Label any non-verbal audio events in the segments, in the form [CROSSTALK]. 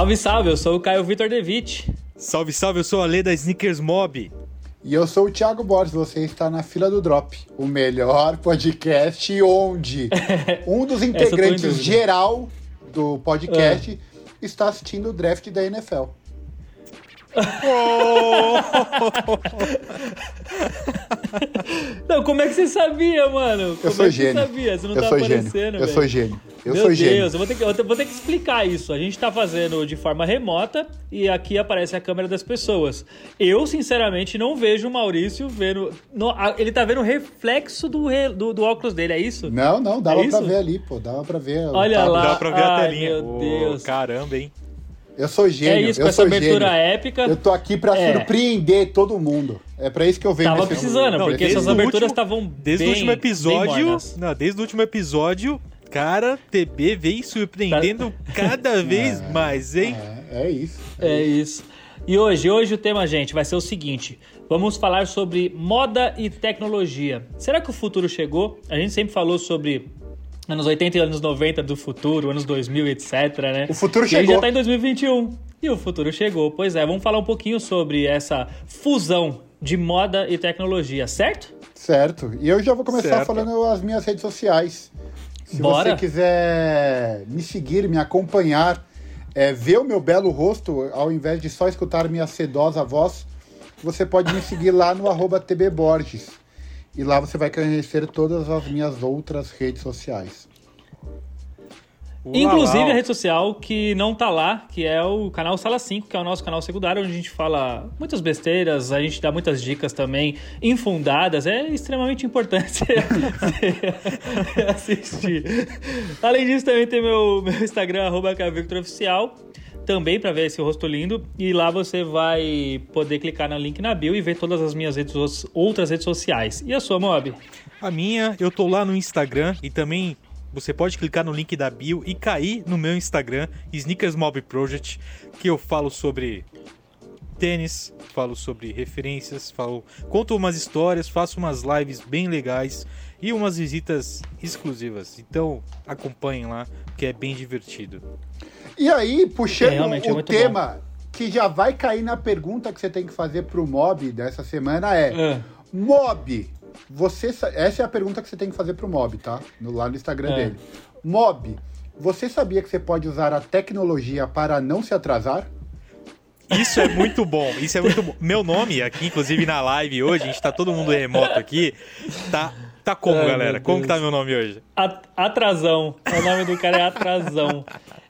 Salve, salve, eu sou o Caio Vitor Devitt. Salve, salve, eu sou a Lê da Sneakers Mob. E eu sou o Thiago Borges, você está na fila do Drop, o melhor podcast onde [LAUGHS] um dos integrantes geral do podcast é. está assistindo o draft da NFL. [LAUGHS] não, como é que você sabia, mano? Como eu sou é gênio. Você sabia? Você não eu tá sou aparecendo, gênio. Eu sou gênio. Eu Meu sou Deus, gênio. eu vou, ter que, eu vou ter que explicar isso. A gente tá fazendo de forma remota e aqui aparece a câmera das pessoas. Eu, sinceramente, não vejo o Maurício vendo. No, ele tá vendo o reflexo do, do, do, óculos dele, é isso? Não, não, dava é pra ver ali, pô. Dava pra ver. Olha lá. Dá pra ver Ai, a telinha. Meu Deus. Oh, caramba, hein? Eu sou gênio. É isso, eu com essa abertura gênio. épica. Eu tô aqui pra é. surpreender todo mundo. É pra isso que eu venho Tava precisando, não, porque essas aberturas estavam Desde bem, o último episódio. Não, desde o último episódio, cara, TB vem surpreendendo tá. cada [LAUGHS] vez é, mais, hein? É, é isso. É, é isso. isso. E hoje, hoje o tema, gente, vai ser o seguinte: vamos falar sobre moda e tecnologia. Será que o futuro chegou? A gente sempre falou sobre anos 80 e anos 90 do futuro, anos 2000, etc, né? O futuro e chegou. E já tá em 2021. E o futuro chegou. Pois é, vamos falar um pouquinho sobre essa fusão de moda e tecnologia, certo? Certo. E eu já vou começar certo. falando as minhas redes sociais. Se Bora. você quiser me seguir, me acompanhar, é, ver o meu belo rosto, ao invés de só escutar minha sedosa voz, você pode me seguir lá no arroba tbborges. E lá você vai conhecer todas as minhas outras redes sociais. Uau, Inclusive uau. a rede social que não tá lá, que é o canal Sala 5, que é o nosso canal secundário, onde a gente fala muitas besteiras, a gente dá muitas dicas também infundadas. É extremamente importante você [LAUGHS] assistir. Além disso, também tem meu, meu Instagram, arroba Oficial, também para ver esse rosto lindo. E lá você vai poder clicar no link na bio e ver todas as minhas redes, outras redes sociais. E a sua, Mob? A minha, eu tô lá no Instagram e também você pode clicar no link da bio e cair no meu Instagram, Sneakers Mob Project, que eu falo sobre tênis, falo sobre referências, falo, conto umas histórias, faço umas lives bem legais e umas visitas exclusivas. Então acompanhem lá, que é bem divertido. E aí, puxando É, é o muito tema que já vai cair na pergunta que você tem que fazer pro Mob dessa semana é: É. Mob, você sa- essa é a pergunta que você tem que fazer pro Mob, tá? No, lá no Instagram É. dele. Mob, você sabia que você pode usar a tecnologia para não se atrasar? Isso é muito bom, isso é muito bom. Meu nome aqui, inclusive na live hoje, a gente tá todo mundo remoto aqui, tá, tá como, Ai, galera? Como que tá meu nome hoje? At- Atrasão. O nome do cara é Atrasão.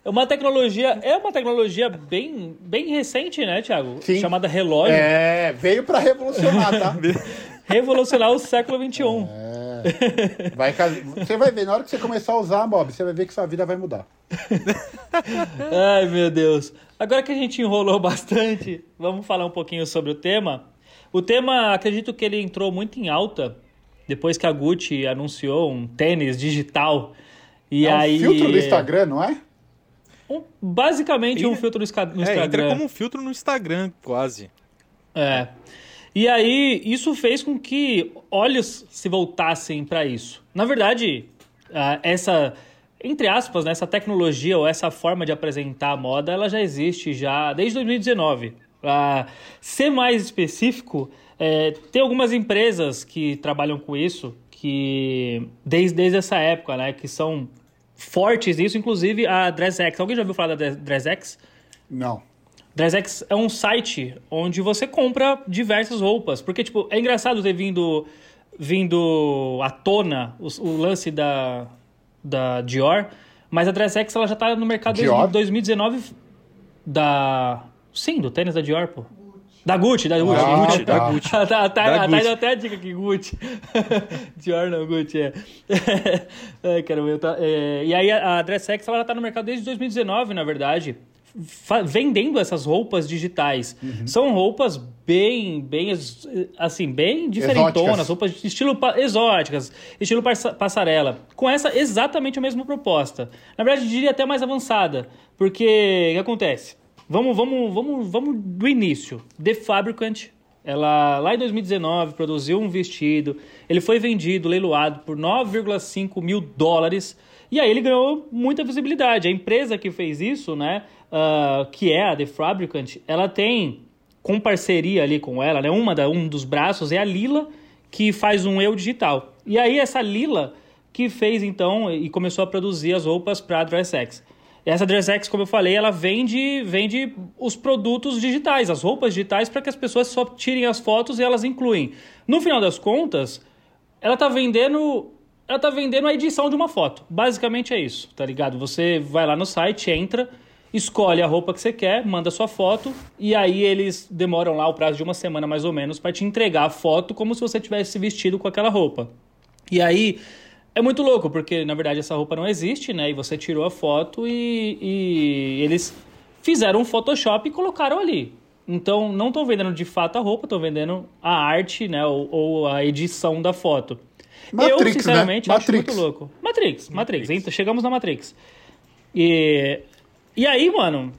É uma tecnologia, é uma tecnologia bem, bem recente, né, Thiago? Sim. Chamada relógio. É, veio para revolucionar, tá? [LAUGHS] Revolucionar o século XXI. É. Vai, você vai ver, na hora que você começar a usar, Mob, você vai ver que sua vida vai mudar. [LAUGHS] Ai, meu Deus. Agora que a gente enrolou bastante, vamos falar um pouquinho sobre o tema. O tema, acredito que ele entrou muito em alta depois que a Gucci anunciou um tênis digital. E é aí. um filtro do Instagram, não é? Um- basicamente um filtro no esca- no É, Instagram. entra como um filtro no Instagram, quase. É. E aí, isso fez com que olhos se voltassem para isso. Na verdade, essa, entre aspas, né, essa tecnologia ou essa forma de apresentar a moda, ela já existe já desde 2019. Para ser mais específico, é, tem algumas empresas que trabalham com isso, que desde, desde essa época, né, que são fortes nisso, inclusive a DressX. Alguém já ouviu falar da DressX? Não. DressX é um site onde você compra diversas roupas. Porque, tipo, é engraçado ter vindo, vindo à tona o, o lance da, da Dior, mas a DressX ela já tá no mercado Dior? desde 2019 da... Sim, do tênis da Dior, pô. Da Gucci, da Gucci. Ah, Gucci. tá. da Gucci. A a a deu até a dica aqui, Gucci. [LAUGHS] Dior não, Gucci, é. [LAUGHS] Ai, caramba, eu tá- é, E aí a, a DressX ela tá no mercado desde 2019, na verdade, vendendo essas roupas digitais. Uhum. São roupas bem, bem, assim, bem diferentonas, Exóticas. roupas de estilo exóticas, estilo passa- passarela, com essa exatamente a mesma proposta. Na verdade, diria até mais avançada, porque o que acontece? Vamos, vamos, vamos, vamos do início. The Fabricant, ela lá em 2019 produziu um vestido, ele foi vendido, leiloado por 9,5 mil dólares e aí ele ganhou muita visibilidade. A empresa que fez isso, né, uh, que é a The Fabricant, ela tem com parceria ali com ela, né, uma da, um dos braços é a Lila que faz um eu digital. E aí essa Lila que fez então e começou a produzir as roupas para a DressX. Essa DressX, como eu falei, ela vende, vende os produtos digitais, as roupas digitais, para que as pessoas só tirem as fotos e elas incluem. No final das contas, ela está vendendo. Ela tá vendendo a edição de uma foto. Basicamente é isso, tá ligado? Você vai lá no site, entra, escolhe a roupa que você quer, manda sua foto, e aí eles demoram lá o prazo de uma semana mais ou menos para te entregar a foto como se você tivesse vestido com aquela roupa. E aí é muito louco, porque na verdade essa roupa não existe, né? E você tirou a foto e, e eles fizeram um Photoshop e colocaram ali. Então não estão vendendo de fato a roupa, estão vendendo a arte, né? Ou, ou, a edição da foto. Matrix, eu, sinceramente, né? acho muito louco. Matrix, Matrix. Matrix. Então, chegamos na Matrix. E, e aí, mano,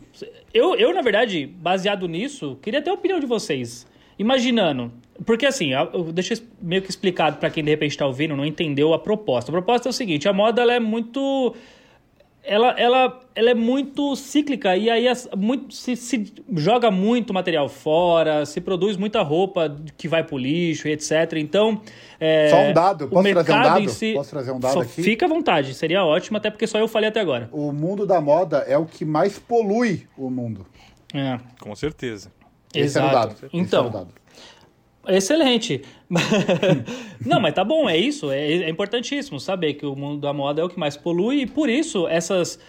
eu, eu, na verdade, baseado nisso, queria ter a opinião de vocês. Imaginando, porque assim, deixa eu meio que explicado para quem de repente está ouvindo, não entendeu a proposta. A proposta é o seguinte: a moda ela é muito. Ela, ela, ela é muito cíclica e aí muito, se, se joga muito material fora, se produz muita roupa que vai pro lixo e etc. Então. É, só um dado, posso trazer um dado? Si, posso trazer um dado aqui? Fica à vontade, seria ótimo, até porque só eu falei até agora. O mundo da moda é o que mais polui o mundo. É. Com certeza. Esse Exato. Era o dado. Então, Excelente. [LAUGHS] não, mas tá bom, é isso. É, é, importantíssimo saber que o mundo da moda é o que mais polui e por isso essas,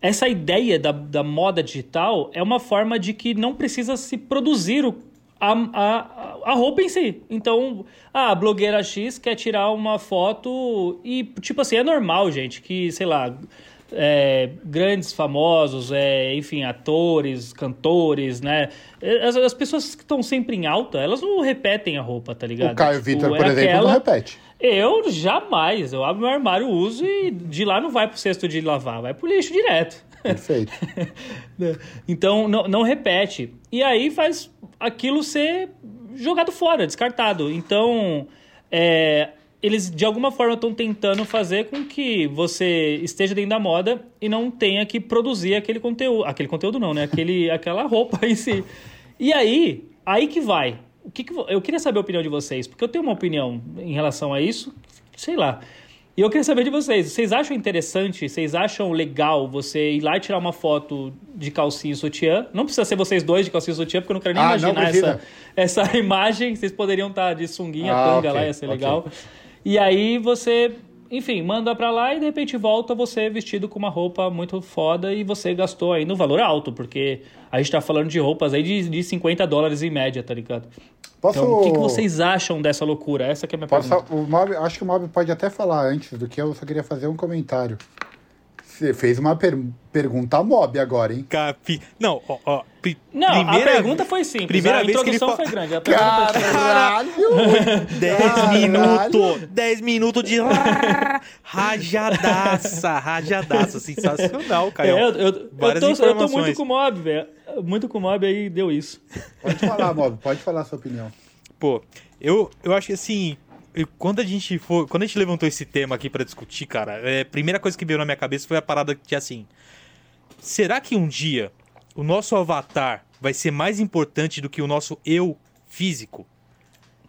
essa ideia da, da moda digital é uma forma de que não precisa se produzir o, a, a, a roupa em si. Então, a blogueira X quer tirar uma foto e, tipo assim, é normal, gente, que, sei lá é, grandes famosos, é, enfim, atores, cantores, né? As, as pessoas que estão sempre em alta, elas não repetem a roupa, tá ligado? O Caio tipo, Vitor, por é exemplo, aquela... não repete. Eu jamais. Eu abro meu armário, uso e de lá não vai pro cesto de lavar, vai pro lixo direto. Perfeito. [LAUGHS] então, não, não repete. E aí faz aquilo ser jogado fora, descartado. Então, é, eles de alguma forma estão tentando fazer com que você esteja dentro da moda e não tenha que produzir aquele conteúdo. Aquele conteúdo não, né? Aquele, [LAUGHS] aquela roupa em si. E aí, aí que vai. O que, que eu queria saber a opinião de vocês, porque eu tenho uma opinião em relação a isso, sei lá. E eu queria saber de vocês, vocês acham interessante, vocês acham legal você ir lá e tirar uma foto de calcinha e sutiã? Não precisa ser vocês dois de calcinha e sutiã, porque eu não quero nem ah, imaginar essa, essa [LAUGHS] imagem. Vocês poderiam estar de sunguinha, ah, tanga okay, lá, ia ser okay. legal. E aí você, enfim, manda para lá e de repente volta você vestido com uma roupa muito foda e você gastou ainda um valor alto, porque a gente tá falando de roupas aí de, de 50 dólares em média, tá ligado? Posso... Então, o que, que, vocês acham dessa loucura? Essa é a minha Posso... pergunta. O Mob, acho que o Mob pode até falar antes do que eu só queria fazer um comentário. Você fez uma per pergunta mob agora, hein? Capi... Não, ó, ó não, primeira... a pergunta foi simples. Primeira a vez introdução que ele... foi grande. A Caralho! 10 minutos! 10 minutos de rajadaça, rajadaça. Sensacional, Caio. É, eu, eu, eu, tô, eu tô muito com o mob, velho. Muito com o mob aí deu isso. Pode falar, mob. Pode falar a sua opinião. Pô, eu, eu acho que assim, quando a gente for, quando a gente levantou esse tema aqui para discutir, cara, é, a primeira coisa que veio na minha cabeça foi a parada que assim, será que um dia o nosso avatar vai ser mais importante do que o nosso eu físico?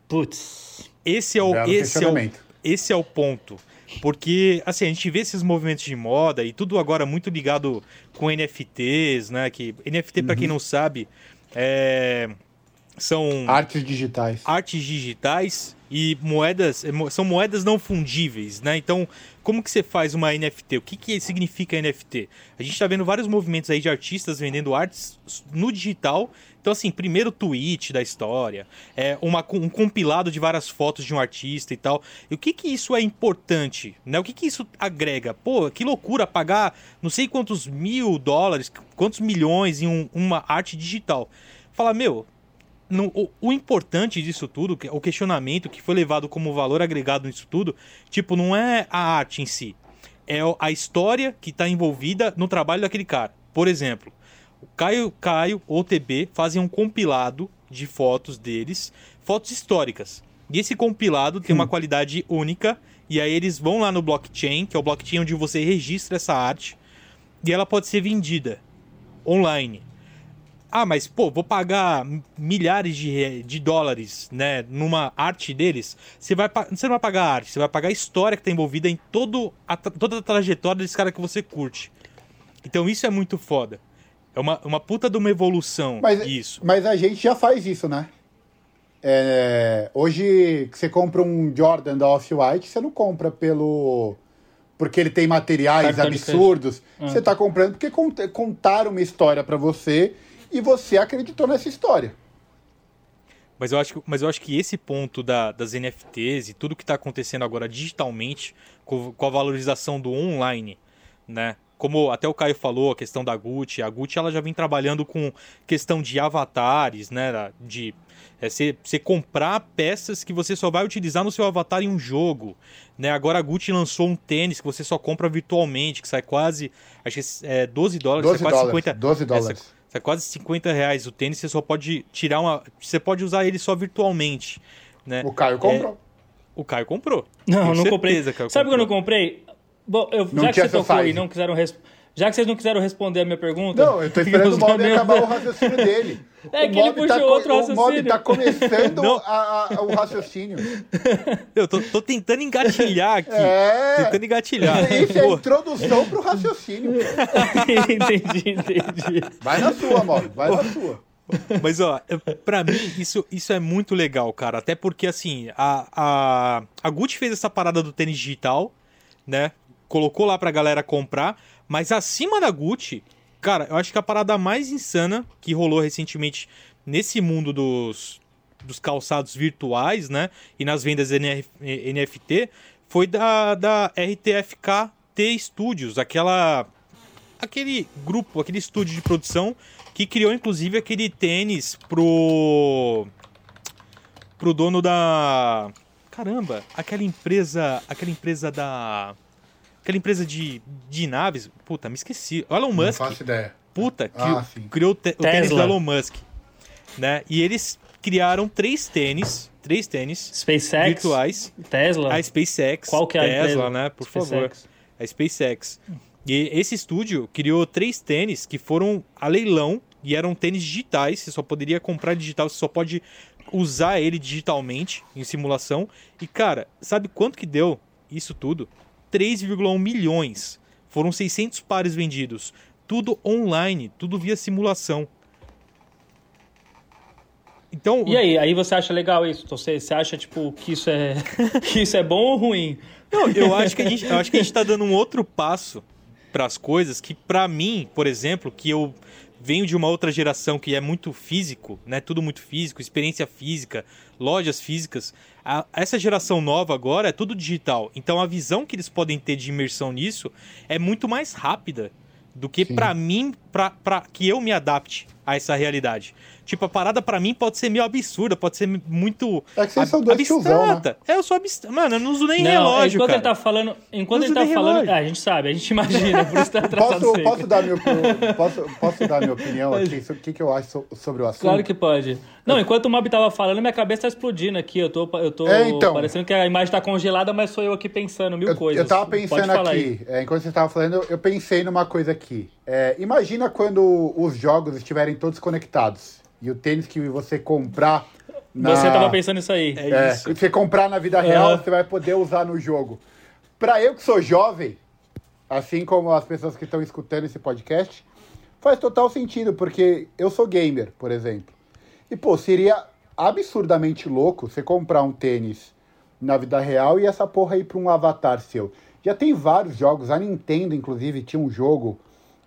Putz. Esse é o esse é o, esse é o ponto. Porque, assim, a gente vê esses movimentos de moda e tudo agora muito ligado com NFTs, né? Que NFT, uhum. para quem não sabe, é são artes digitais. Artes digitais e moedas é, são moedas não fundíveis, né? Então, como que você faz uma NFT? O que, que significa NFT? A gente está vendo vários movimentos aí de artistas vendendo artes no digital. Então, assim, primeiro tweet da história, é uma, um compilado de várias fotos de um artista e tal. E o que que isso é importante? Né? O que que isso agrega? Pô, que loucura pagar não sei quantos mil dólares, quantos milhões em um, uma arte digital. Fala, meu, no, o, o, importante disso tudo, o questionamento que foi levado como valor agregado nisso tudo, tipo, não é a arte em si. É a história que está envolvida no trabalho daquele cara. Por exemplo, o Caio, Caio ou TB fazem um compilado de fotos deles fotos históricas. E esse compilado tem uma qualidade única. E aí eles vão lá no blockchain, que é o blockchain onde você registra essa arte. E ela pode ser vendida online. Ah, mas pô, vou pagar milhares de, de dólares, né, numa arte deles. Você vai você não vai pagar a arte, você vai pagar a história que está envolvida em todo a, toda a trajetória desse cara que você curte. Então isso é muito foda. É uma, uma puta de uma evolução mas, isso. Mas a gente já faz isso, né? É, hoje, você compra um Jordan da Off-White, você não compra pelo. Porque ele tem materiais Cartão absurdos. Ah. Você está comprando porque contaram uma história para você e você acreditou nessa história. Mas eu acho, mas eu acho que esse ponto da, das NFTs e tudo que está acontecendo agora digitalmente, com, com, a valorização do online, né? Como até o Caio falou, a questão da Gucci, a Gucci ela já vem trabalhando com questão de avatares, né? De é você, você comprar peças que você só vai utilizar no seu avatar em um jogo. Né? Agora a Gucci lançou um tênis que você só compra virtualmente, que sai quase. Acho que é 12 dólares, 12 sai quase dólares, 50. 12 dólares. É, sai quase 50 reais o tênis, você só pode tirar uma. Você pode usar ele só virtualmente. Né? O Caio comprou. É, o Caio comprou. Não, não comprei. Sabe o que eu não comprei? Bom, eu, já que você tocou e não quiseram responder. Já que vocês não quiseram responder a minha pergunta. Não, eu tô [LAUGHS] esperando o Mob acabar o [LAUGHS] raciocínio dele. É o que ele puxou tá, outro raciocínio. O Mob tá começando [LAUGHS] a, a, o raciocínio. Eu tô, tô tentando engatilhar aqui. É. Tentando engatilhar. Isso é a introdução pro raciocínio. entendi, entendi. Vai na sua, Mob, vai na sua. Mas, ó, pra mim, isso, isso é muito legal, cara. Até porque, assim, a, a, a Gucci fez essa parada do tênis digital, né? Colocou lá pra galera comprar. Mas acima da Gucci, cara, eu acho que a parada mais insana que rolou recentemente nesse mundo dos, dos calçados virtuais, né? E nas vendas NF, NFT, foi da, da RTFKT Studios, aquela. aquele grupo, aquele estúdio de produção que criou inclusive aquele tênis pro. pro dono da. Caramba, aquela empresa. aquela empresa da aquela empresa de, de naves. Puta, me esqueci. O Elon Musk. Não faço ideia. Puta, que ah, criou te, o tênis do Elon Musk. Né? E eles criaram três tênis. Três tênis. SpaceX. Virtuais. Tesla. A SpaceX. Qual que é a Tesla, né? Por SpaceX. favor. A SpaceX. E esse estúdio criou três tênis que foram a leilão e eram tênis digitais. Você só poderia comprar digital, você só pode usar ele digitalmente em simulação. E cara, sabe quanto que deu isso tudo? 3,1 milhões. Foram 600 pares vendidos. Tudo online, tudo via simulação. Então, e aí, aí você acha legal isso? Você, você acha tipo que isso é [LAUGHS] que isso é bom ou ruim? Não, eu acho que a gente, eu acho que a gente está dando um outro passo para as coisas que para mim, por exemplo, que eu venho de uma outra geração que é muito físico, né? Tudo muito físico, experiência física, lojas físicas. A, essa geração nova agora é tudo digital. Então a visão que eles podem ter de imersão nisso é muito mais rápida do que para mim, para que eu me adapte a essa realidade. Tipo, a parada para mim pode ser meio absurda, pode ser muito é que vocês são dois abstrata. Tiozão, né? É, eu sou abstrata. Mano, eu não uso nem não, relógio, enquanto cara. ele tá falando, enquanto ele tá falando, ah, a gente sabe, a gente imagina, por isso tá [LAUGHS] posso, posso dar minha posso, posso dar minha opinião aqui sobre o que, que eu acho sobre o assunto? Claro que pode. Não, enquanto o Mob tava falando, minha cabeça tá explodindo aqui. Eu tô, eu tô é, então, parecendo que a imagem tá congelada, mas sou eu aqui pensando mil eu, coisas. Eu tava pensando aqui, é, enquanto você tava falando, eu pensei numa coisa aqui. É, imagina quando os jogos estiverem todos conectados e o tênis que você comprar. Na... Você tava pensando nisso aí. É, é isso. Você comprar na vida real, uhum. você vai poder usar no jogo. Pra eu que sou jovem, assim como as pessoas que estão escutando esse podcast, faz total sentido, porque eu sou gamer, por exemplo. E, pô, seria absurdamente louco você comprar um tênis na vida real e essa porra ir pra um avatar seu. Já tem vários jogos, a Nintendo, inclusive, tinha um jogo,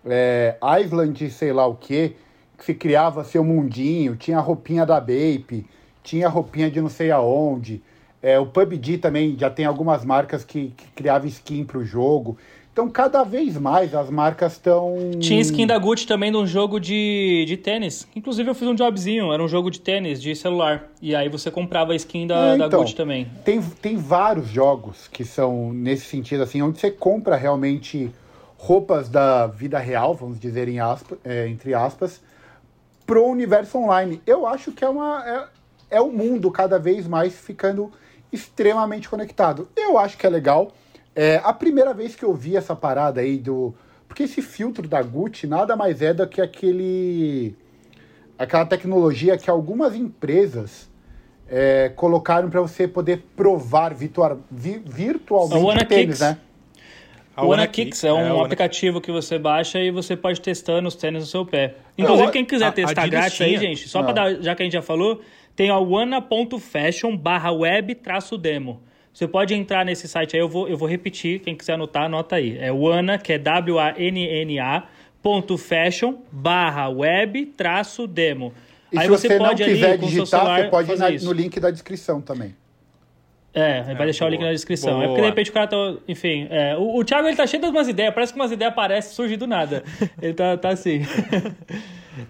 é, Island, sei lá o que, que se criava seu mundinho, tinha a roupinha da Bape, tinha a roupinha de não sei aonde. É, o PUBG também já tem algumas marcas que, que criavam skin pro jogo. Então, cada vez mais as marcas estão. Tinha skin da Gucci também de um jogo de, de tênis. Inclusive, eu fiz um jobzinho, era um jogo de tênis, de celular. E aí você comprava a skin da, é, então, da Gucci também. Tem, tem vários jogos que são nesse sentido, assim, onde você compra realmente roupas da vida real, vamos dizer em aspas, é, entre aspas, pro universo online. Eu acho que é uma. É, é o mundo cada vez mais ficando extremamente conectado. Eu acho que é legal. É a primeira vez que eu vi essa parada aí do. Porque esse filtro da Gucci nada mais é do que aquele. aquela tecnologia que algumas empresas é, colocaram para você poder provar virtual, vi, virtualmente tênis, né? A o Anakix é um é, aplicativo que você baixa e você pode testando os tênis no seu pé. Inclusive, quem quiser a, testar a grátis aí, gente, só para dar, já que a gente já falou, tem a wana.fashion barra web traço demo. Você pode entrar nesse site aí, eu vou, eu vou repetir, quem quiser anotar, anota aí. É wana, que é W-A-N-N-A, ponto fashion barra web traço demo. E aí se você, você pode não quiser ali, digitar, você pode ir na, no link da descrição também. É, vai é, deixar boa, o link na descrição. Boa. É porque de repente o cara tá. Enfim, é, o, o Thiago ele tá cheio de umas ideias, parece que umas ideias aparecem surgem do nada. [LAUGHS] ele tá, tá assim.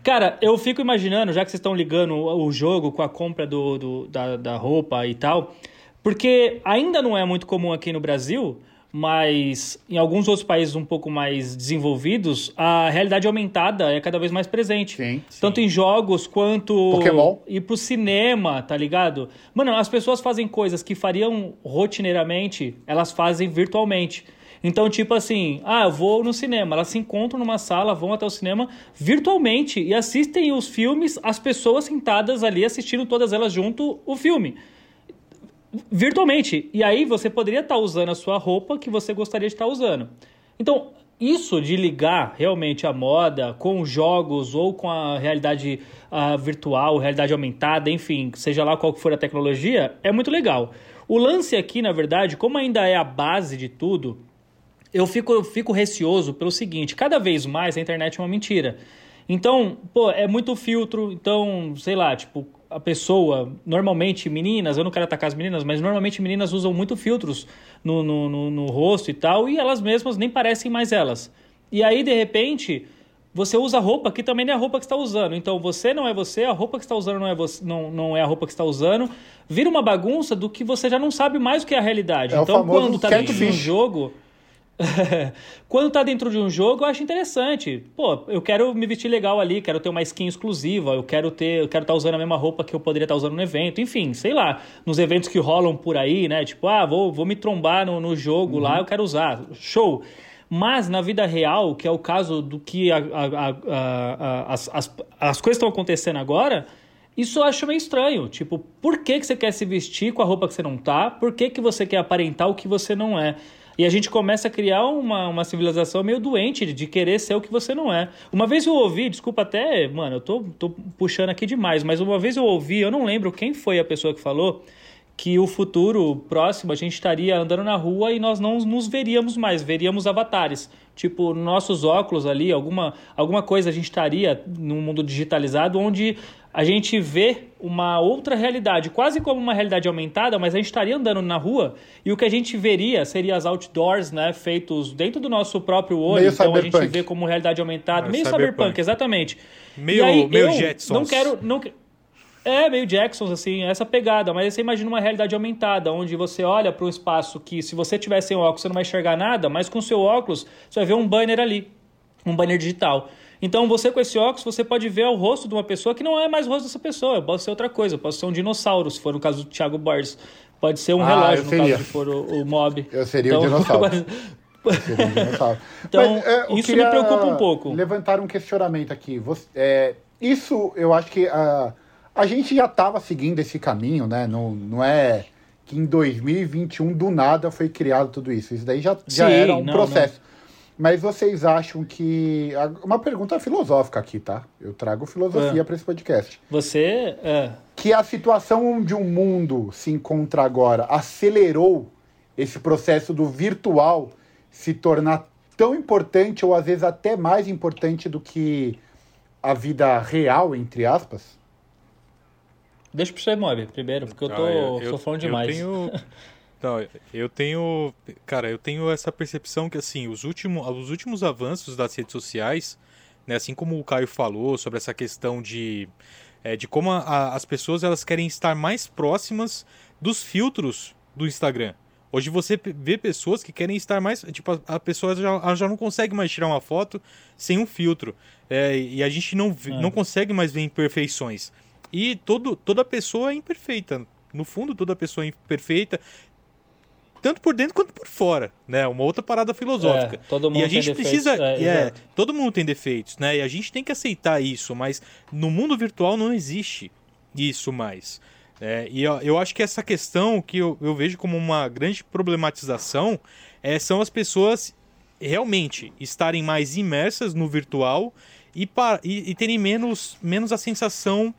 cara, eu fico imaginando, já que vocês estão ligando o, jogo com a compra do, do da, da roupa e tal, porque ainda não é muito comum aqui no Brasil mas em alguns outros países um pouco mais desenvolvidos, a realidade aumentada é cada vez mais presente. Sim, sim. Tanto em jogos quanto Pokémon. ir pro cinema, tá ligado? Mano, as pessoas fazem coisas que fariam rotineiramente, elas fazem virtualmente. Então, tipo assim, ah, eu vou no cinema. Elas se encontram numa sala, vão até o cinema virtualmente e assistem os filmes, as pessoas sentadas ali assistindo todas elas junto o filme virtualmente. E aí você poderia estar tá usando a sua roupa que você gostaria de estar tá usando. Então, isso de ligar realmente a moda com jogos ou com a realidade uh, virtual, realidade aumentada, enfim, seja lá qual for a tecnologia, é muito legal. O lance aqui, na verdade, como ainda é a base de tudo, eu fico, eu fico receoso pelo seguinte: cada vez mais a internet é uma mentira. Então, pô, é muito filtro. Então, sei lá, tipo, a pessoa, normalmente meninas, eu não quero atacar as meninas, mas normalmente meninas usam muito filtros no, no, no, no rosto e tal, e elas mesmas nem parecem mais elas. E aí, de repente, você usa roupa que também não é a roupa que está usando. Então você não é você, a roupa que está usando não é, você, não, não é a roupa que está usando. Vira uma bagunça do que você já não sabe mais o que é a realidade. É então, quando está dentro de um jogo. [LAUGHS] Quando tá dentro de um jogo, eu acho interessante. Pô, eu quero me vestir legal ali, quero ter uma skin exclusiva, eu quero ter, eu quero estar tá usando a mesma roupa que eu poderia estar tá usando no evento, enfim, sei lá, nos eventos que rolam por aí, né? Tipo, ah, vou, vou me trombar no, no jogo uhum. lá, eu quero usar. Show. Mas na vida real, que é o caso do que a, a, a, as, as, as coisas estão acontecendo agora, isso eu acho meio estranho. Tipo, por que, que você quer se vestir com a roupa que você não tá? Por que, que você quer aparentar o que você não é? E a gente começa a criar uma, uma civilização meio doente de querer ser o que você não é. Uma vez eu ouvi, desculpa até, mano, eu tô, tô puxando aqui demais, mas uma vez eu ouvi, eu não lembro quem foi a pessoa que falou, que o futuro próximo a gente estaria andando na rua e nós não nos veríamos mais, veríamos avatares. Tipo, nossos óculos ali, alguma, alguma coisa a gente estaria num mundo digitalizado onde a gente vê uma outra realidade, quase como uma realidade aumentada, mas a gente estaria andando na rua e o que a gente veria seria as outdoors, né, feitos dentro do nosso próprio olho, meio então cyberpunk. a gente vê como realidade aumentada, meio, meio cyberpunk. cyberpunk. exatamente. Meio, aí, meio Jetsons. Não quero, não é meio Jacksons assim, essa pegada, mas você imagina uma realidade aumentada, onde você olha para um espaço que se você tiver sem óculos você não vai enxergar nada, mas com seu óculos você vai ver um banner ali, um banner digital. Então, você com esse óculos, você pode ver o rosto de uma pessoa que não é mais o rosto dessa pessoa. Pode ser outra coisa, pode ser um dinossauro, se for no caso do Thiago Borges. Pode ser um ah, relógio, no caso se for o, o mob. Eu seria então, [LAUGHS] um dinossauro. [LAUGHS] então, Mas, é, isso me preocupa um pouco. Levantar um questionamento aqui. Você, é, isso, eu acho que a, a gente já estava seguindo esse caminho, né? Não, não é que em 2021, do nada, foi criado tudo isso. Isso daí já, já Sim, era um não, processo. Não. Mas vocês acham que. Uma pergunta filosófica aqui, tá? Eu trago filosofia é. para esse podcast. Você. É. Que a situação onde o mundo se encontra agora acelerou esse processo do virtual se tornar tão importante, ou às vezes até mais importante do que a vida real, entre aspas? Deixa pro você, Mob, primeiro, porque eu tô ah, eu, sou demais. Eu tenho, [LAUGHS] Não, eu tenho. Cara, eu tenho essa percepção que, assim, os últimos, os últimos avanços das redes sociais, né, assim como o Caio falou sobre essa questão de. É, de como a, a, as pessoas elas querem estar mais próximas dos filtros do Instagram. Hoje você vê pessoas que querem estar mais. Tipo, a, a pessoa já, já não consegue mais tirar uma foto sem um filtro. É, e a gente não, é. não consegue mais ver imperfeições. E todo, toda pessoa é imperfeita. No fundo, toda pessoa é imperfeita tanto por dentro quanto por fora, né? Uma outra parada filosófica. É, todo mundo e a gente tem precisa, defeitos, é, é, todo mundo tem defeitos, né? E a gente tem que aceitar isso, mas no mundo virtual não existe isso mais. É, e eu, eu, acho que essa questão que eu, eu vejo como uma grande problematização é, são as pessoas realmente estarem mais imersas no virtual e, e, e terem menos, menos a sensação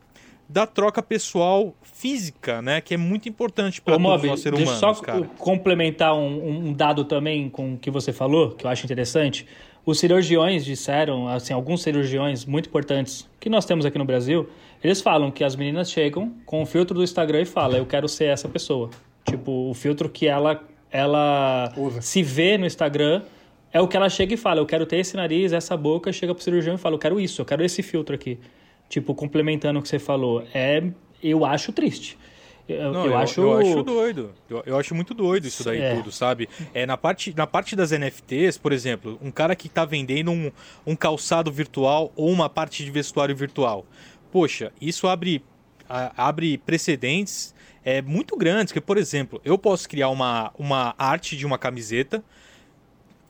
da troca pessoal física, né? Que é muito importante para todos nós seres humanos, só cara. complementar um, um, dado também com o que você falou, que eu acho interessante. Os cirurgiões disseram, assim, alguns cirurgiões muito importantes que nós temos aqui no Brasil, eles falam que as meninas chegam com o filtro do Instagram e falam, eu quero ser essa pessoa. Tipo, o filtro que ela, ela se vê no Instagram é o que ela chega e fala, eu quero ter esse nariz, essa boca, chega pro cirurgião e fala, eu quero isso, eu quero esse filtro aqui tipo, complementando o que você falou, é, eu acho triste. Eu, Não, eu, eu, acho... eu acho doido. Eu, eu, acho muito doido isso daí é. tudo, sabe? É, na, parte, na parte das NFTs, por exemplo, um cara que está vendendo um, um calçado virtual ou uma parte de vestuário virtual. Poxa, isso abre, a, abre precedentes é, muito grandes. Que, por exemplo, eu posso criar uma, uma arte de uma camiseta,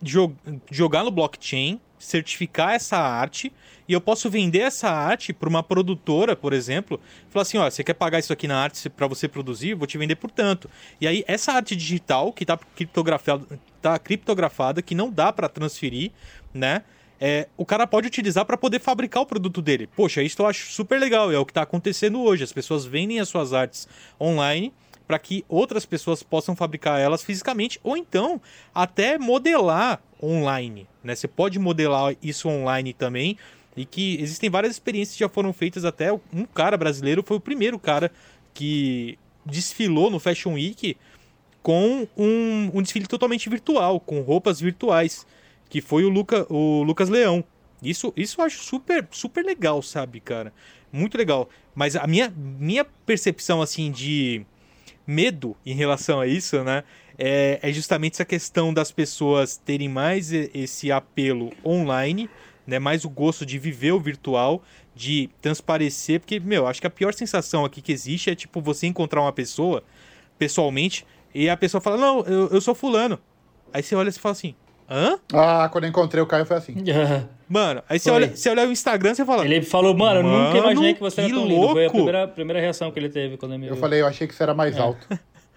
jog, jogar no blockchain, certificar essa arte e eu posso vender essa arte para uma produtora, por exemplo, falar assim, ó, você quer pagar isso aqui na arte para você produzir, vou te vender por tanto. E aí essa arte digital que está criptografada, tá criptografada, que não dá para transferir, né? É, o cara pode utilizar para poder fabricar o produto dele. Poxa, isso eu acho super legal, é o que está acontecendo hoje. As pessoas vendem as suas artes online para que outras pessoas possam fabricar elas fisicamente ou então até modelar online. Né? Você pode modelar isso online também e que existem várias experiências que já foram feitas até um cara brasileiro foi o primeiro cara que desfilou no Fashion Week com um, um desfile totalmente virtual, com roupas virtuais, que foi o, Luca, o Lucas Leão. Isso, isso eu acho super, super legal, sabe, cara? Muito legal. Mas a minha, minha percepção, assim, de medo em relação a isso, né? É, é justamente essa questão das pessoas terem mais esse apelo online né? Mais o gosto de viver o virtual, de transparecer, porque, meu, acho que a pior sensação aqui que existe é, tipo, você encontrar uma pessoa pessoalmente e a pessoa fala, não, eu, eu sou fulano. Aí você olha e fala assim, hã? Ah, quando eu encontrei o Caio foi assim. Mano, aí você olha, você olha o Instagram e fala. Ele falou, mano, eu nunca imaginei que você que era tão lindo. Foi a primeira, primeira reação que ele teve quando ele me Eu falei, eu achei que você era mais é. alto.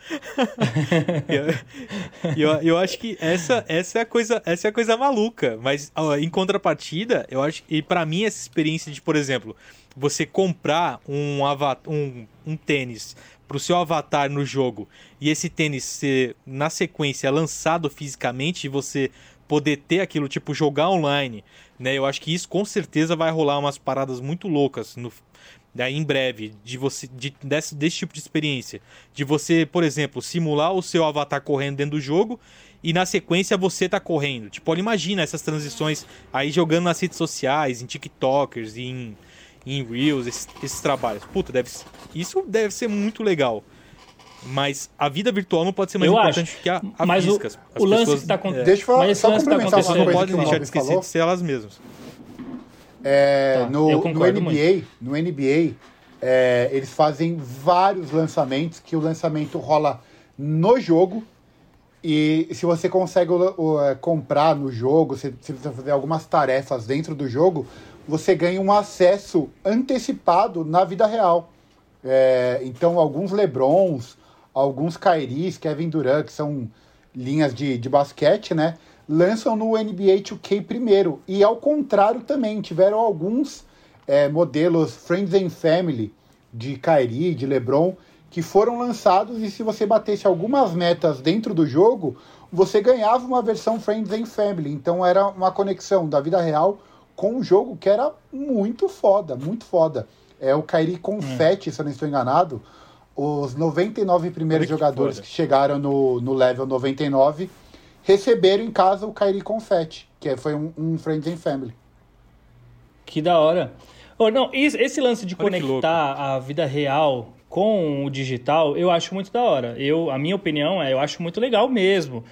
[LAUGHS] eu, eu, eu, acho que essa, essa, é a coisa, essa é a coisa maluca. Mas ó, em contrapartida, eu acho e para mim essa experiência de, por exemplo, você comprar um, um, um tênis pro seu avatar no jogo e esse tênis ser na sequência lançado fisicamente e você poder ter aquilo tipo jogar online, né? Eu acho que isso com certeza vai rolar umas paradas muito loucas no, né, em breve de você de, desse, desse tipo de experiência. De você, por exemplo, simular o seu avatar correndo dentro do jogo e na sequência você tá correndo. Tipo, olha, imagina essas transições aí jogando nas redes sociais, em TikTokers, em, em Reels, esses, esses trabalhos. Puta, deve, isso deve ser muito legal. Mas a vida virtual não pode ser mais eu importante acho. que a, a mas física. O, o lance pessoas, que está acontecendo. É... Deixa eu falar, só complementar tá uma coisa. As não podem deixar de esquecer falou. de ser elas mesmas. É, tá, no, no, NBA, no NBA é, eles fazem vários lançamentos que o lançamento rola no jogo e se você consegue o, o, é, comprar no jogo, se, se você fazer algumas tarefas dentro do jogo, você ganha um acesso antecipado na vida real. É, então, alguns Lebrons, alguns Kairis, Kevin Durant, que são linhas de, de basquete, né? lançam no NBA 2K primeiro. E ao contrário também, tiveram alguns é, modelos Friends and Family de Kyrie, de LeBron, que foram lançados e se você batesse algumas metas dentro do jogo, você ganhava uma versão Friends and Family. Então era uma conexão da vida real com o jogo que era muito foda, muito foda. É o Kyrie Confetti, hum. se eu não estou enganado. Os 99 primeiros jogadores que chegaram no, no level 99 receberam em casa o Kairi Confetti, que foi um, um Friends and Family. Que da hora. Oh, não, esse lance de Olha conectar a vida real com o digital, eu acho muito da hora. Eu, a minha opinião é, eu acho muito legal mesmo.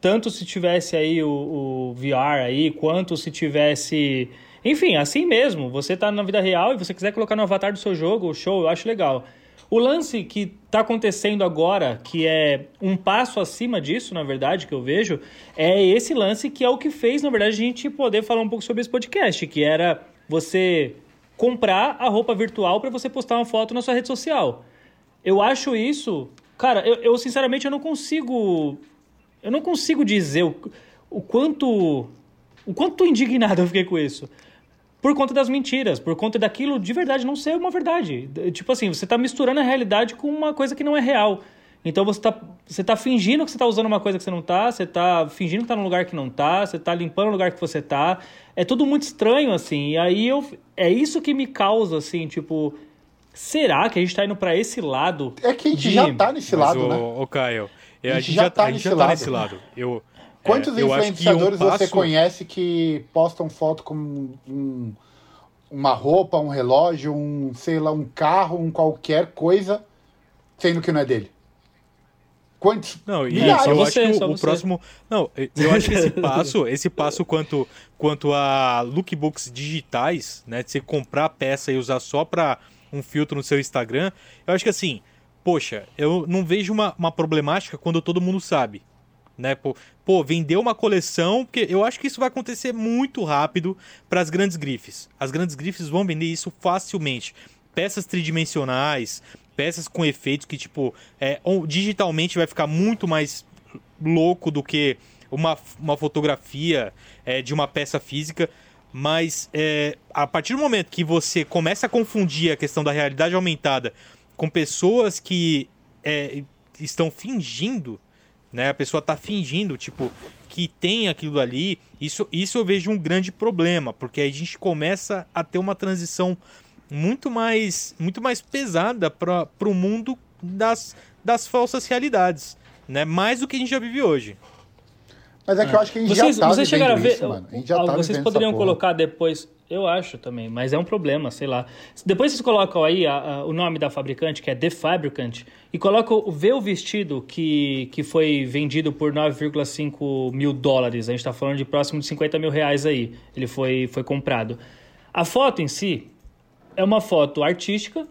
Tanto se tivesse aí o, o VR aí, quanto se tivesse Enfim, assim mesmo. Você tá na vida real e você quiser colocar no avatar do seu jogo, show, eu acho legal. O lance que está acontecendo agora, que é um passo acima disso, na verdade, que eu vejo, é esse lance que é o que fez, na verdade, a gente poder falar um pouco sobre esse podcast, que era você comprar a roupa virtual para você postar uma foto na sua rede social. Eu acho isso, cara, eu, eu sinceramente eu não consigo, eu não consigo dizer o, o quanto, o quanto indignado [LAUGHS] eu fiquei com isso por conta das mentiras, por conta daquilo de verdade não ser uma verdade. Tipo assim, você está misturando a realidade com uma coisa que não é real. Então você está você tá fingindo que você está usando uma coisa que você não está, você está fingindo que está num lugar que não está, você está limpando o lugar que você está. É tudo muito estranho, assim. E aí eu, é isso que me causa, assim, tipo, será que a gente está indo para esse lado? É que a gente de... já está nesse Mas, lado, o, né? Ô, Caio, a gente, já, está tá, já tá nesse lado. Eu, Quantos é, influenciadores passo... você conhece que postam foto com um, uma roupa, um relógio, um, sei lá, um carro, um qualquer coisa, sendo que não é dele? Quantos? Não, e eu você, acho que o, o próximo. Não, eu acho que esse passo, [LAUGHS] esse passo quanto, quanto a lookbooks digitais, né? De você comprar a peça e usar só para um filtro no seu Instagram, eu acho que assim, poxa, eu não vejo uma, uma problemática quando todo mundo sabe né? Pô, pô, vender uma coleção, porque eu acho que isso vai acontecer muito rápido para as grandes grifes. As grandes grifes vão vender isso facilmente. Peças tridimensionais, peças com efeitos que, tipo, é, digitalmente vai ficar muito mais louco do que uma, uma fotografia é, de uma peça física. Mas é, a partir do momento que você começa a confundir a questão da realidade aumentada com pessoas que é, estão fingindo né? A pessoa tá fingindo, tipo, que tem aquilo ali. Isso, isso eu vejo um grande problema, porque aí a gente começa a ter uma transição muito mais, muito mais pesada para o mundo das, das falsas realidades, né? Mais do que a gente já vive hoje. Mas é que eu acho que a gente vocês, já tá vocês chegaram a ver, isso, mano. A gente já tá vocês poderiam colocar depois eu acho também, mas é um problema, sei lá. Depois vocês colocam aí a, a, o nome da fabricante, que é The Fabricant, e colocam, vê o vestido que, que foi vendido por 9,5 mil dólares. A gente está falando de próximo de 50 mil reais aí. Ele foi, foi comprado. A foto em si é uma foto artística,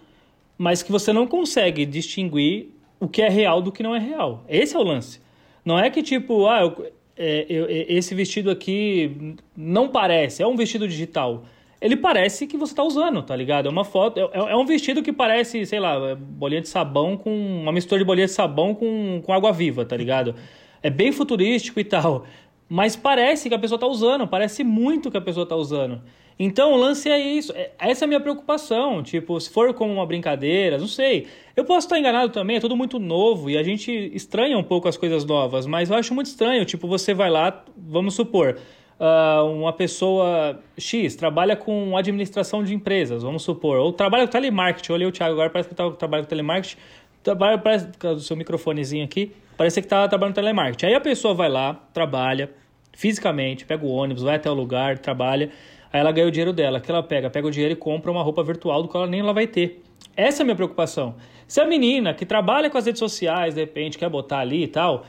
mas que você não consegue distinguir o que é real do que não é real. Esse é o lance. Não é que tipo, ah, eu, é, eu, esse vestido aqui não parece, é um vestido digital. Ele parece que você está usando, tá ligado? É uma foto, é, é, um vestido que parece, sei lá, bolinha de sabão com. Uma mistura de bolinha de sabão com, com água viva, tá ligado? É bem futurístico e tal. Mas parece que a pessoa está usando, parece muito que a pessoa está usando. Então o lance é isso. É, essa é a minha preocupação. Tipo, se for como uma brincadeira, não sei. Eu posso estar enganado também, é tudo muito novo e a gente estranha um pouco as coisas novas, mas eu acho muito estranho. Tipo, você vai lá, vamos supor, uh, uma pessoa X trabalha com administração de empresas, vamos supor, ou trabalha com telemarketing. Olhei o Thiago agora, parece que tá, trabalha com telemarketing. Trabalha, parece, do seu microfonezinho aqui, parece que está trabalhando com telemarketing. Aí a pessoa vai lá, trabalha fisicamente, pega o ônibus, vai até o lugar, trabalha. Aí ela ganha o dinheiro dela, que ela pega, pega o dinheiro e compra uma roupa virtual do que ela nem ela vai ter. Essa é a minha preocupação. Se a menina que trabalha com as redes sociais, de repente, quer botar ali e tal,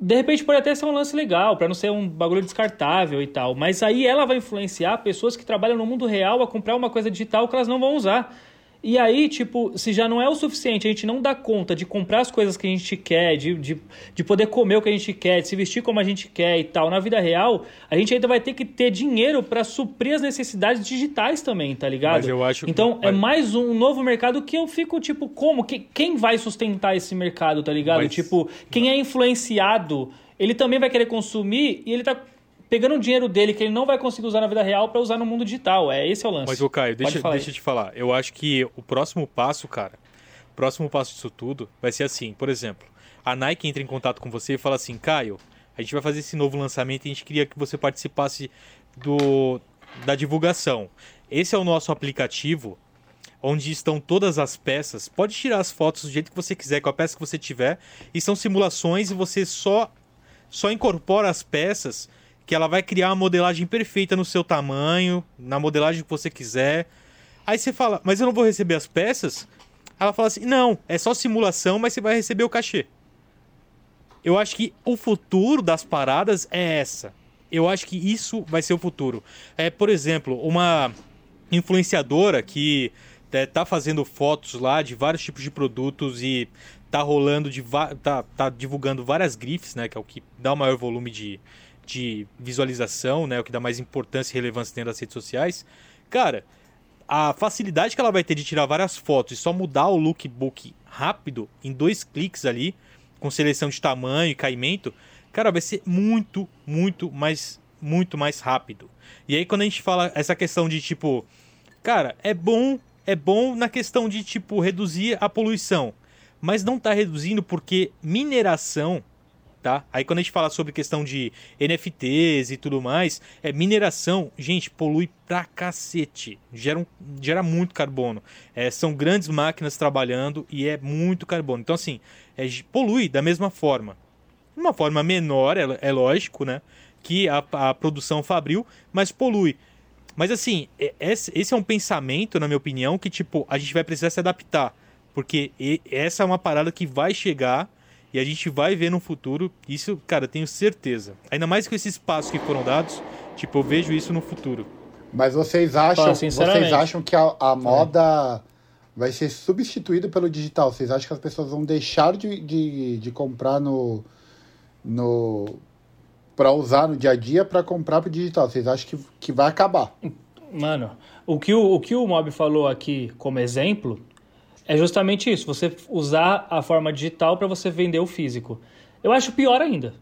de repente pode até ser um lance legal, para não ser um bagulho descartável e tal. Mas aí ela vai influenciar pessoas que trabalham no mundo real a comprar uma coisa digital que elas não vão usar. E aí, tipo, se já não é o suficiente, a gente não dá conta de comprar as coisas que a gente quer, de, de, de poder comer o que a gente quer, de se vestir como a gente quer e tal, na vida real, a gente ainda vai ter que ter dinheiro para suprir as necessidades digitais também, tá ligado? Mas eu acho Então, é mais um novo mercado que eu fico, tipo, como? Que, quem vai sustentar esse mercado, tá ligado? Mas... Tipo, quem é influenciado, ele também vai querer consumir e ele tá pegando o dinheiro dele que ele não vai conseguir usar na vida real para usar no mundo digital. É esse é o lance. Mas o Caio, deixa, deixa eu te falar. Eu acho que o próximo passo, cara, o próximo passo disso tudo vai ser assim, por exemplo, a Nike entra em contato com você e fala assim, Caio, a gente vai fazer esse novo lançamento e a gente queria que você participasse do da divulgação. Esse é o nosso aplicativo onde estão todas as peças. Pode tirar as fotos do jeito que você quiser, com a peça que você tiver, e são simulações e você só só incorpora as peças que ela vai criar uma modelagem perfeita no seu tamanho, na modelagem que você quiser. Aí você fala, mas eu não vou receber as peças? Ela fala assim: não, é só simulação, mas você vai receber o cachê. Eu acho que o futuro das paradas é essa. eu acho que isso vai ser o futuro. É, por exemplo, uma influenciadora que é, tá fazendo fotos lá de vários tipos de produtos e tá rolando de tá, tá divulgando várias grifes, né, que é o que dá o maior volume de, de visualização, né, o que dá mais importância e relevância dentro das redes sociais. Cara, a facilidade que ela vai ter de tirar várias fotos e só mudar o lookbook rápido em dois cliques ali, com seleção de tamanho e caimento, cara, vai ser muito, muito mais muito mais rápido. E aí quando a gente fala essa questão de tipo, cara, é bom, é bom na questão de tipo reduzir a poluição, mas não está reduzindo porque mineração tá? Aí quando a gente fala sobre questão de NFTs e tudo mais, é mineração, gente, polui pra cacete. Gera, um, gera muito carbono. É, são grandes máquinas trabalhando e é muito carbono. Então, assim, é, polui da mesma forma. De uma forma menor, é, é lógico, né? Que a, a produção fabril, mas polui. Mas assim, é, esse é um pensamento, na minha opinião, que tipo, a gente vai precisar se adaptar. Porque essa é uma parada que vai chegar e a gente vai ver no futuro. Isso, cara, tenho certeza. Ainda mais com esses passos que foram dados, tipo, eu vejo isso no futuro. Mas vocês acham, ah, vocês acham que a, a moda é. vai ser substituída pelo digital? Vocês acham que as pessoas vão deixar de, de, de comprar no, no para usar no dia a dia para comprar pro digital? Vocês acham que, que vai acabar? Mano, o que o, o que o Mob falou aqui como exemplo é justamente isso, você usar a forma digital para você vender o físico. Eu acho pior ainda.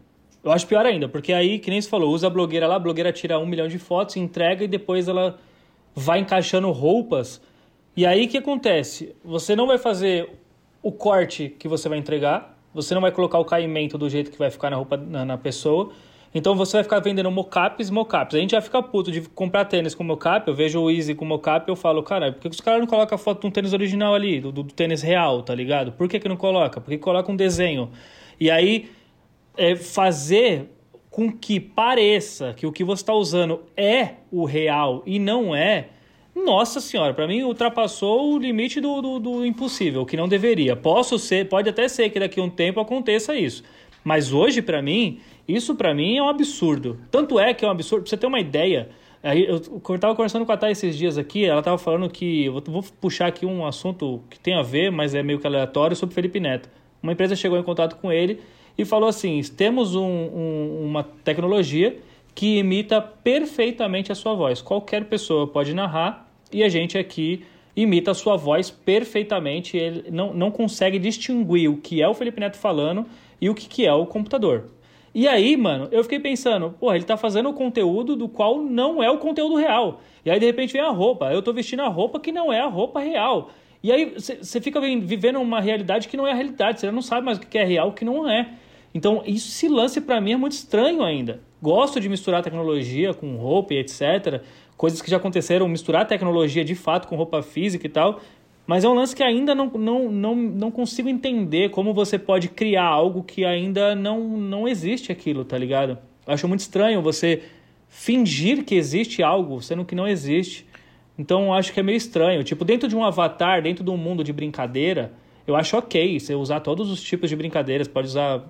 Eu acho pior ainda, porque aí, que nem você falou, usa a blogueira lá, a blogueira tira um milhão de fotos, entrega e depois ela vai encaixando roupas. E aí o que acontece? Você não vai fazer o corte que você vai entregar, você não vai colocar o caimento do jeito que vai ficar na roupa na, na pessoa, então você vai ficar vendendo mocaps, mocaps. A gente já fica puto de comprar tênis com mocap. Eu vejo o Easy com mocap eu falo, cara, por que os caras não colocam a foto de um tênis original ali, do, do, tênis real, tá ligado? Por que, que não coloca? Porque coloca um desenho. E aí, é fazer com que pareça que o que você está usando é o real e não é. Nossa senhora, para mim ultrapassou o limite do, do, do impossível, que não deveria. Posso ser, pode até ser que daqui a um tempo aconteça isso. Mas hoje, para mim, isso para mim é um absurdo. Tanto é que é um absurdo, pra você ter uma ideia. Eu, eu tava conversando com a Thay esses dias aqui, ela tava falando que. Vou puxar aqui um assunto que tem a ver, mas é meio que aleatório, sobre Felipe Neto. Uma empresa chegou em contato com ele e falou assim: temos um, um, uma tecnologia que imita perfeitamente a sua voz. Qualquer pessoa pode narrar e a gente aqui imita a sua voz perfeitamente. Ele não, não consegue distinguir o que é o Felipe Neto falando e o que, que é o computador. E aí, mano, eu fiquei pensando, porra, ele tá fazendo o conteúdo do qual não é o conteúdo real. E aí, de repente, vem a roupa. Eu tô vestindo a roupa que não é a roupa real. E aí, você fica vivendo uma realidade que não é a realidade. Você não sabe mais o que é real o que não é. Então, isso, esse lance para mim é muito estranho ainda. Gosto de misturar tecnologia com roupa e etc. Coisas que já aconteceram, misturar tecnologia de fato com roupa física e tal. Mas é um lance que ainda não, não, não, não consigo entender como você pode criar algo que ainda não, não existe aquilo, tá ligado? Eu acho muito estranho você fingir que existe algo, sendo que não existe. Então acho que é meio estranho. Tipo, dentro de um avatar, dentro de um mundo de brincadeira, eu acho ok você usar todos os tipos de brincadeiras, pode usar.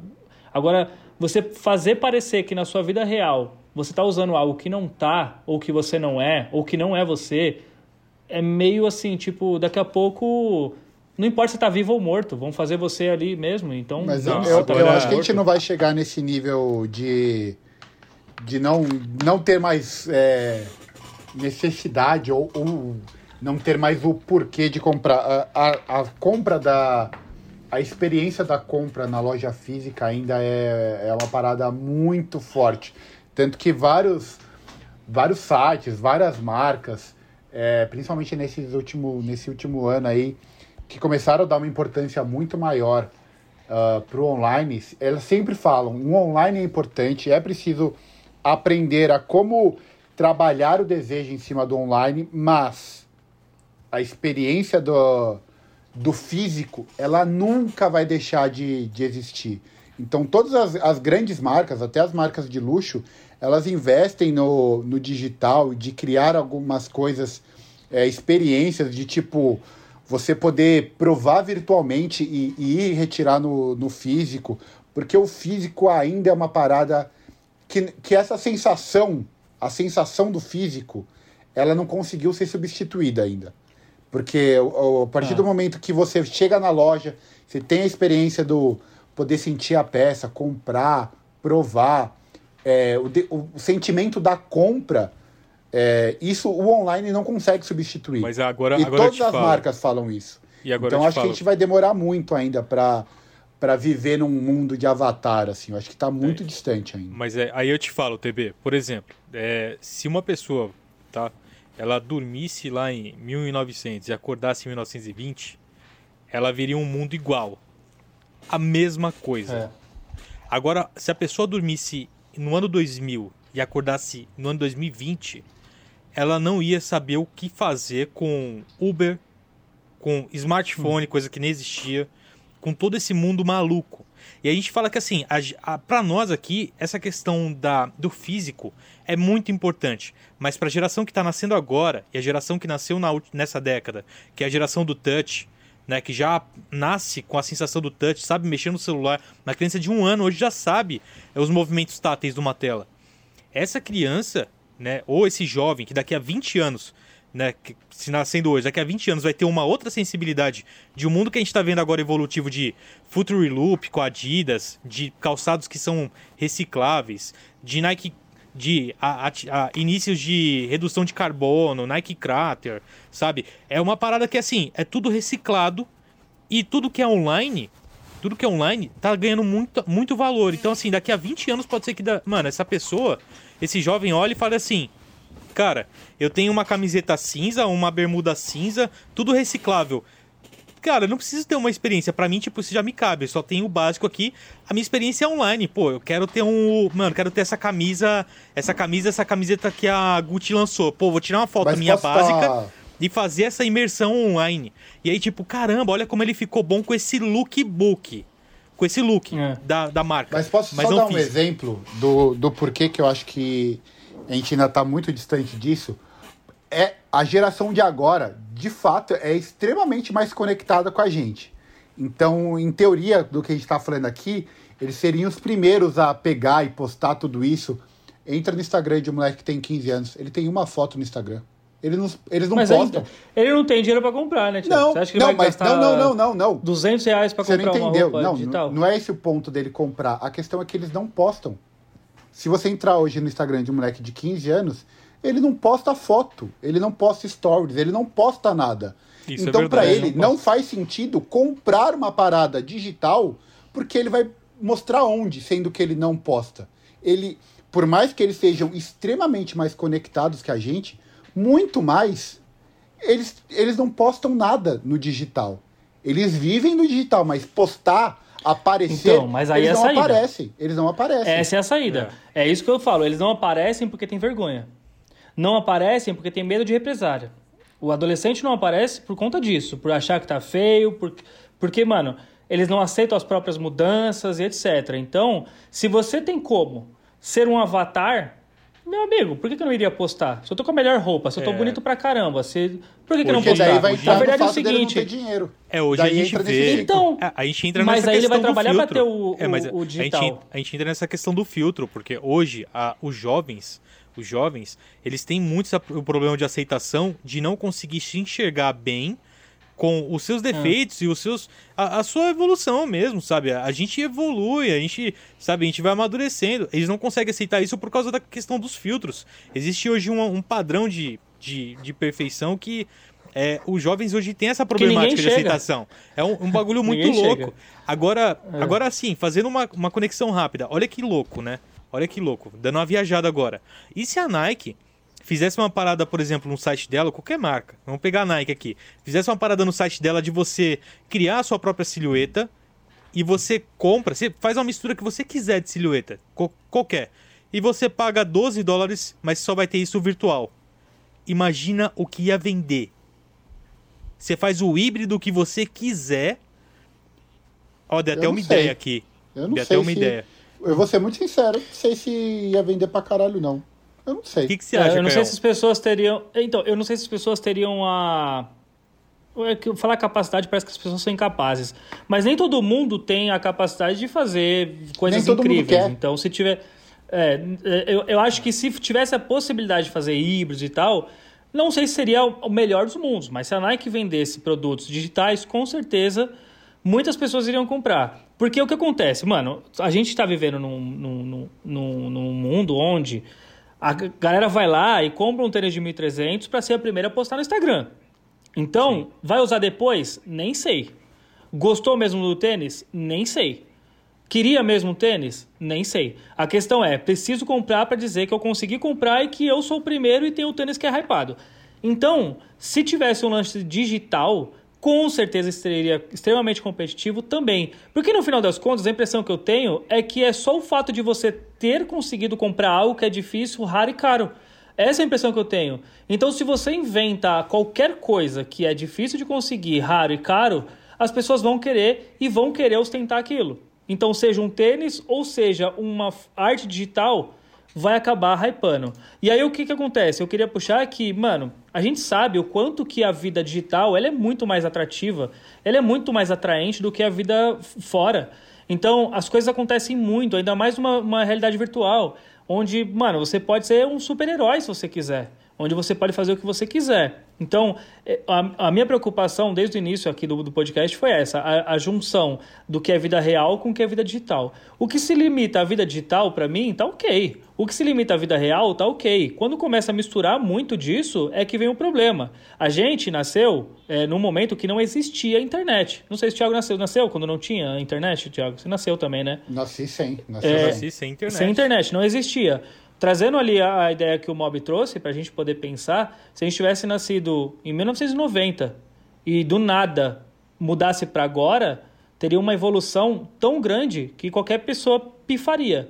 Agora, você fazer parecer que na sua vida real você está usando algo que não tá, ou que você não é, ou que não é você, é meio assim, tipo, daqui a pouco. Não importa se tá vivo ou morto, vão fazer você ali mesmo. Então, Mas eu, eu, tá eu acho que a gente não vai chegar nesse nível de, de não, não ter mais é, necessidade ou, ou, não ter mais o porquê de comprar. A, a, a, compra da. A experiência da compra na loja física ainda é, é uma parada muito forte. Tanto que vários, vários sites, várias marcas é, principalmente nesses último, nesse último ano aí, que começaram a dar uma importância muito maior uh, ah, para o online, elas sempre falam, o online é importante, é preciso aprender a como trabalhar o desejo em cima do online, mas a experiência do, do físico, ela nunca vai deixar de, de existir. Então, todas as, as grandes marcas, até as marcas de luxo, elas investem no, no digital, de criar algumas coisas, é, experiências de tipo você poder provar virtualmente e, e ir retirar no, no físico, porque o físico ainda é uma parada que, que essa sensação, a sensação do físico, ela não conseguiu ser substituída ainda. Porque a partir ah. do momento que você chega na loja, você tem a experiência do poder sentir a peça, comprar, provar, é, o, o, sentimento da compra, é, isso o online não consegue substituir. Mas agora, e agora todas as falo. marcas falam isso. então acho falo. que a gente vai demorar muito ainda para para viver num mundo de avatar, assim. Eu acho que está muito é, distante ainda. Mas é, aí eu te falo, TB, por exemplo, é, se uma pessoa, tá, ela dormisse lá em 1900 e acordasse em 1920, ela viria um mundo igual. A mesma coisa. É. Agora, se a pessoa dormisse no ano 2000 e acordasse no ano 2020, ela não ia saber o que fazer com Uber, com smartphone, hum. coisa que nem existia com todo esse mundo maluco. E a gente fala que assim, para nós aqui, essa questão da, do físico é muito importante. Mas para a geração que está nascendo agora e a geração que nasceu na, nessa década, que é a geração do touch, né, que já nasce com a sensação do touch, sabe mexer no celular, uma criança de um ano hoje já sabe os movimentos táteis de uma tela. Essa criança, né, ou esse jovem que daqui a 20 anos né, que, se nascendo hoje, daqui a 20 anos vai ter uma outra sensibilidade de um mundo que a gente está vendo agora evolutivo de Future Loop com Adidas, de calçados que são recicláveis, de Nike de a, a, a, inícios de redução de carbono, Nike Crater, sabe? É uma parada que assim, é tudo reciclado e tudo que é online, tudo que é online tá ganhando muito, muito valor. Então assim, daqui a 20 anos pode ser que da, mano, essa pessoa, esse jovem olhe e fale assim: Cara, eu tenho uma camiseta cinza, uma bermuda cinza, tudo reciclável. Cara, eu não preciso ter uma experiência. para mim, tipo, isso já me cabe. Eu só tenho o básico aqui. A minha experiência é online. Pô, eu quero ter um. Mano, quero ter essa camisa. Essa camisa, essa camiseta que a Gucci lançou. Pô, vou tirar uma foto Mas minha básica tá... e fazer essa imersão online. E aí, tipo, caramba, olha como ele ficou bom com esse lookbook. Com esse look é. da, da marca. Mas posso Mas só dar um exemplo do, do porquê que eu acho que a gente ainda está muito distante disso, é a geração de agora, de fato, é extremamente mais conectada com a gente. Então, em teoria, do que a gente está falando aqui, eles seriam os primeiros a pegar e postar tudo isso. Entra no Instagram de um moleque que tem 15 anos, ele tem uma foto no Instagram. Eles não, eles não mas postam. Ele não tem dinheiro para comprar, né, Tiago? Não, Você acha que não, vai mas, gastar não, não, não, não, 200 reais para comprar não entendeu. uma roupa não, digital? Não é esse o ponto dele comprar. A questão é que eles não postam. Se você entrar hoje no Instagram de um moleque de 15 anos, ele não posta foto, ele não posta stories, ele não posta nada. Isso é então, é para ele, não, não faz sentido comprar uma parada digital, porque ele vai mostrar onde, sendo que ele não posta. Ele, por mais que eles sejam extremamente mais conectados que a gente, muito mais, eles, eles não postam nada no digital. Eles vivem no digital, mas postar aparecer, então, mas aí eles é não saída. aparecem. Eles não aparecem. Essa é a saída. É. é isso que eu falo. Eles não aparecem porque tem vergonha. Não aparecem porque tem medo de represária. O adolescente não aparece por conta disso, por achar que tá feio, por... porque, mano, eles não aceitam as próprias mudanças e etc. Então, se você tem como ser um avatar, meu amigo, por que, que eu não iria postar? Se eu tô com a melhor roupa, se eu tô é. bonito pra caramba, se... por que, que não postar? Daí vai entrar a verdade é o seguinte. dinheiro. É, hoje daí a gente vê. Então, é, a gente entra mas nessa aí ele vai trabalhar para ter o, é, mas o, digital. A gente, a gente, entra nessa questão do filtro, porque hoje a, os jovens, os jovens, eles têm muito o problema de aceitação de não conseguir se enxergar bem com os seus defeitos é. e os seus a, a, sua evolução mesmo, sabe? A gente evolui, a gente, sabe, a gente vai amadurecendo. Eles não conseguem aceitar isso por causa da questão dos filtros. Existe hoje um, um padrão de, de, de perfeição que é, os jovens hoje têm essa problemática de aceitação. É um, um bagulho [LAUGHS] muito louco. Chega. Agora, é. agora sim, fazendo uma, uma conexão rápida. Olha que louco, né? Olha que louco. Dando uma viajada agora. E se a Nike fizesse uma parada, por exemplo, no site dela, qualquer marca, vamos pegar a Nike aqui, fizesse uma parada no site dela de você criar a sua própria silhueta e você compra, você faz uma mistura que você quiser de silhueta, qualquer, e você paga 12 dólares, mas só vai ter isso virtual. Imagina o que ia vender. Você faz o híbrido que você quiser. Ó, deu até uma sei. ideia aqui. Eu não deu sei até uma se... ideia. Eu vou ser muito sincero, não sei se ia vender pra caralho, não. Eu não sei. O que, que você acha, é, Eu não sei se as pessoas teriam... Então, eu não sei se as pessoas teriam a... É falar capacidade parece que as pessoas são incapazes. Mas nem todo mundo tem a capacidade de fazer coisas incríveis. Então, se tiver... É, eu, eu acho que se tivesse a possibilidade de fazer híbridos e tal, não sei se seria o melhor dos mundos, mas se a Nike vendesse produtos digitais, com certeza muitas pessoas iriam comprar. Porque o que acontece? Mano, a gente está vivendo num, num, num, num, mundo onde a galera vai lá e compra um tênis de 1.300 para ser a primeira a postar no Instagram. Então, Sim. vai usar depois? Nem sei. Gostou mesmo do tênis? Nem sei. Queria mesmo tênis? Nem sei. A questão é, preciso comprar para dizer que eu consegui comprar e que eu sou o primeiro e tenho o tênis que é hypado. Então, se tivesse um lance digital, com certeza seria extremamente competitivo também. Porque no final das contas, a impressão que eu tenho é que é só o fato de você ter conseguido comprar algo que é difícil, raro e caro. Essa é a impressão que eu tenho. Então, se você inventa qualquer coisa que é difícil de conseguir, raro e caro, as pessoas vão querer e vão querer ostentar aquilo. Então, seja um tênis ou seja uma arte digital, vai acabar hypando. E aí o que, que acontece? Eu queria puxar que, mano, a gente sabe o quanto que a vida digital ela é muito mais atrativa, ela é muito mais atraente do que a vida fora. Então, as coisas acontecem muito, ainda mais numa uma realidade virtual, onde, mano, você pode ser um super-herói se você quiser onde você pode fazer o que você quiser. Então, é, a, a minha preocupação desde o início aqui do, do podcast foi essa: a, a, junção do que é vida real com o que é vida digital. O que se limita à vida digital, para mim, tá ok. O que se limita à vida real, tá ok. Quando começa a misturar muito disso, é que vem o problema. A gente nasceu é, num momento que não existia internet. Não sei se o Thiago nasceu. Nasceu quando não tinha internet, Thiago? Você nasceu também, né? Nasci sem. Nasci, é, nasci sem internet. Sem internet, não existia. Trazendo ali a, ideia que o Mob trouxe para a gente poder pensar, se a gente tivesse nascido em 1990 e do nada mudasse para agora, teria uma evolução tão grande que qualquer pessoa pifaria.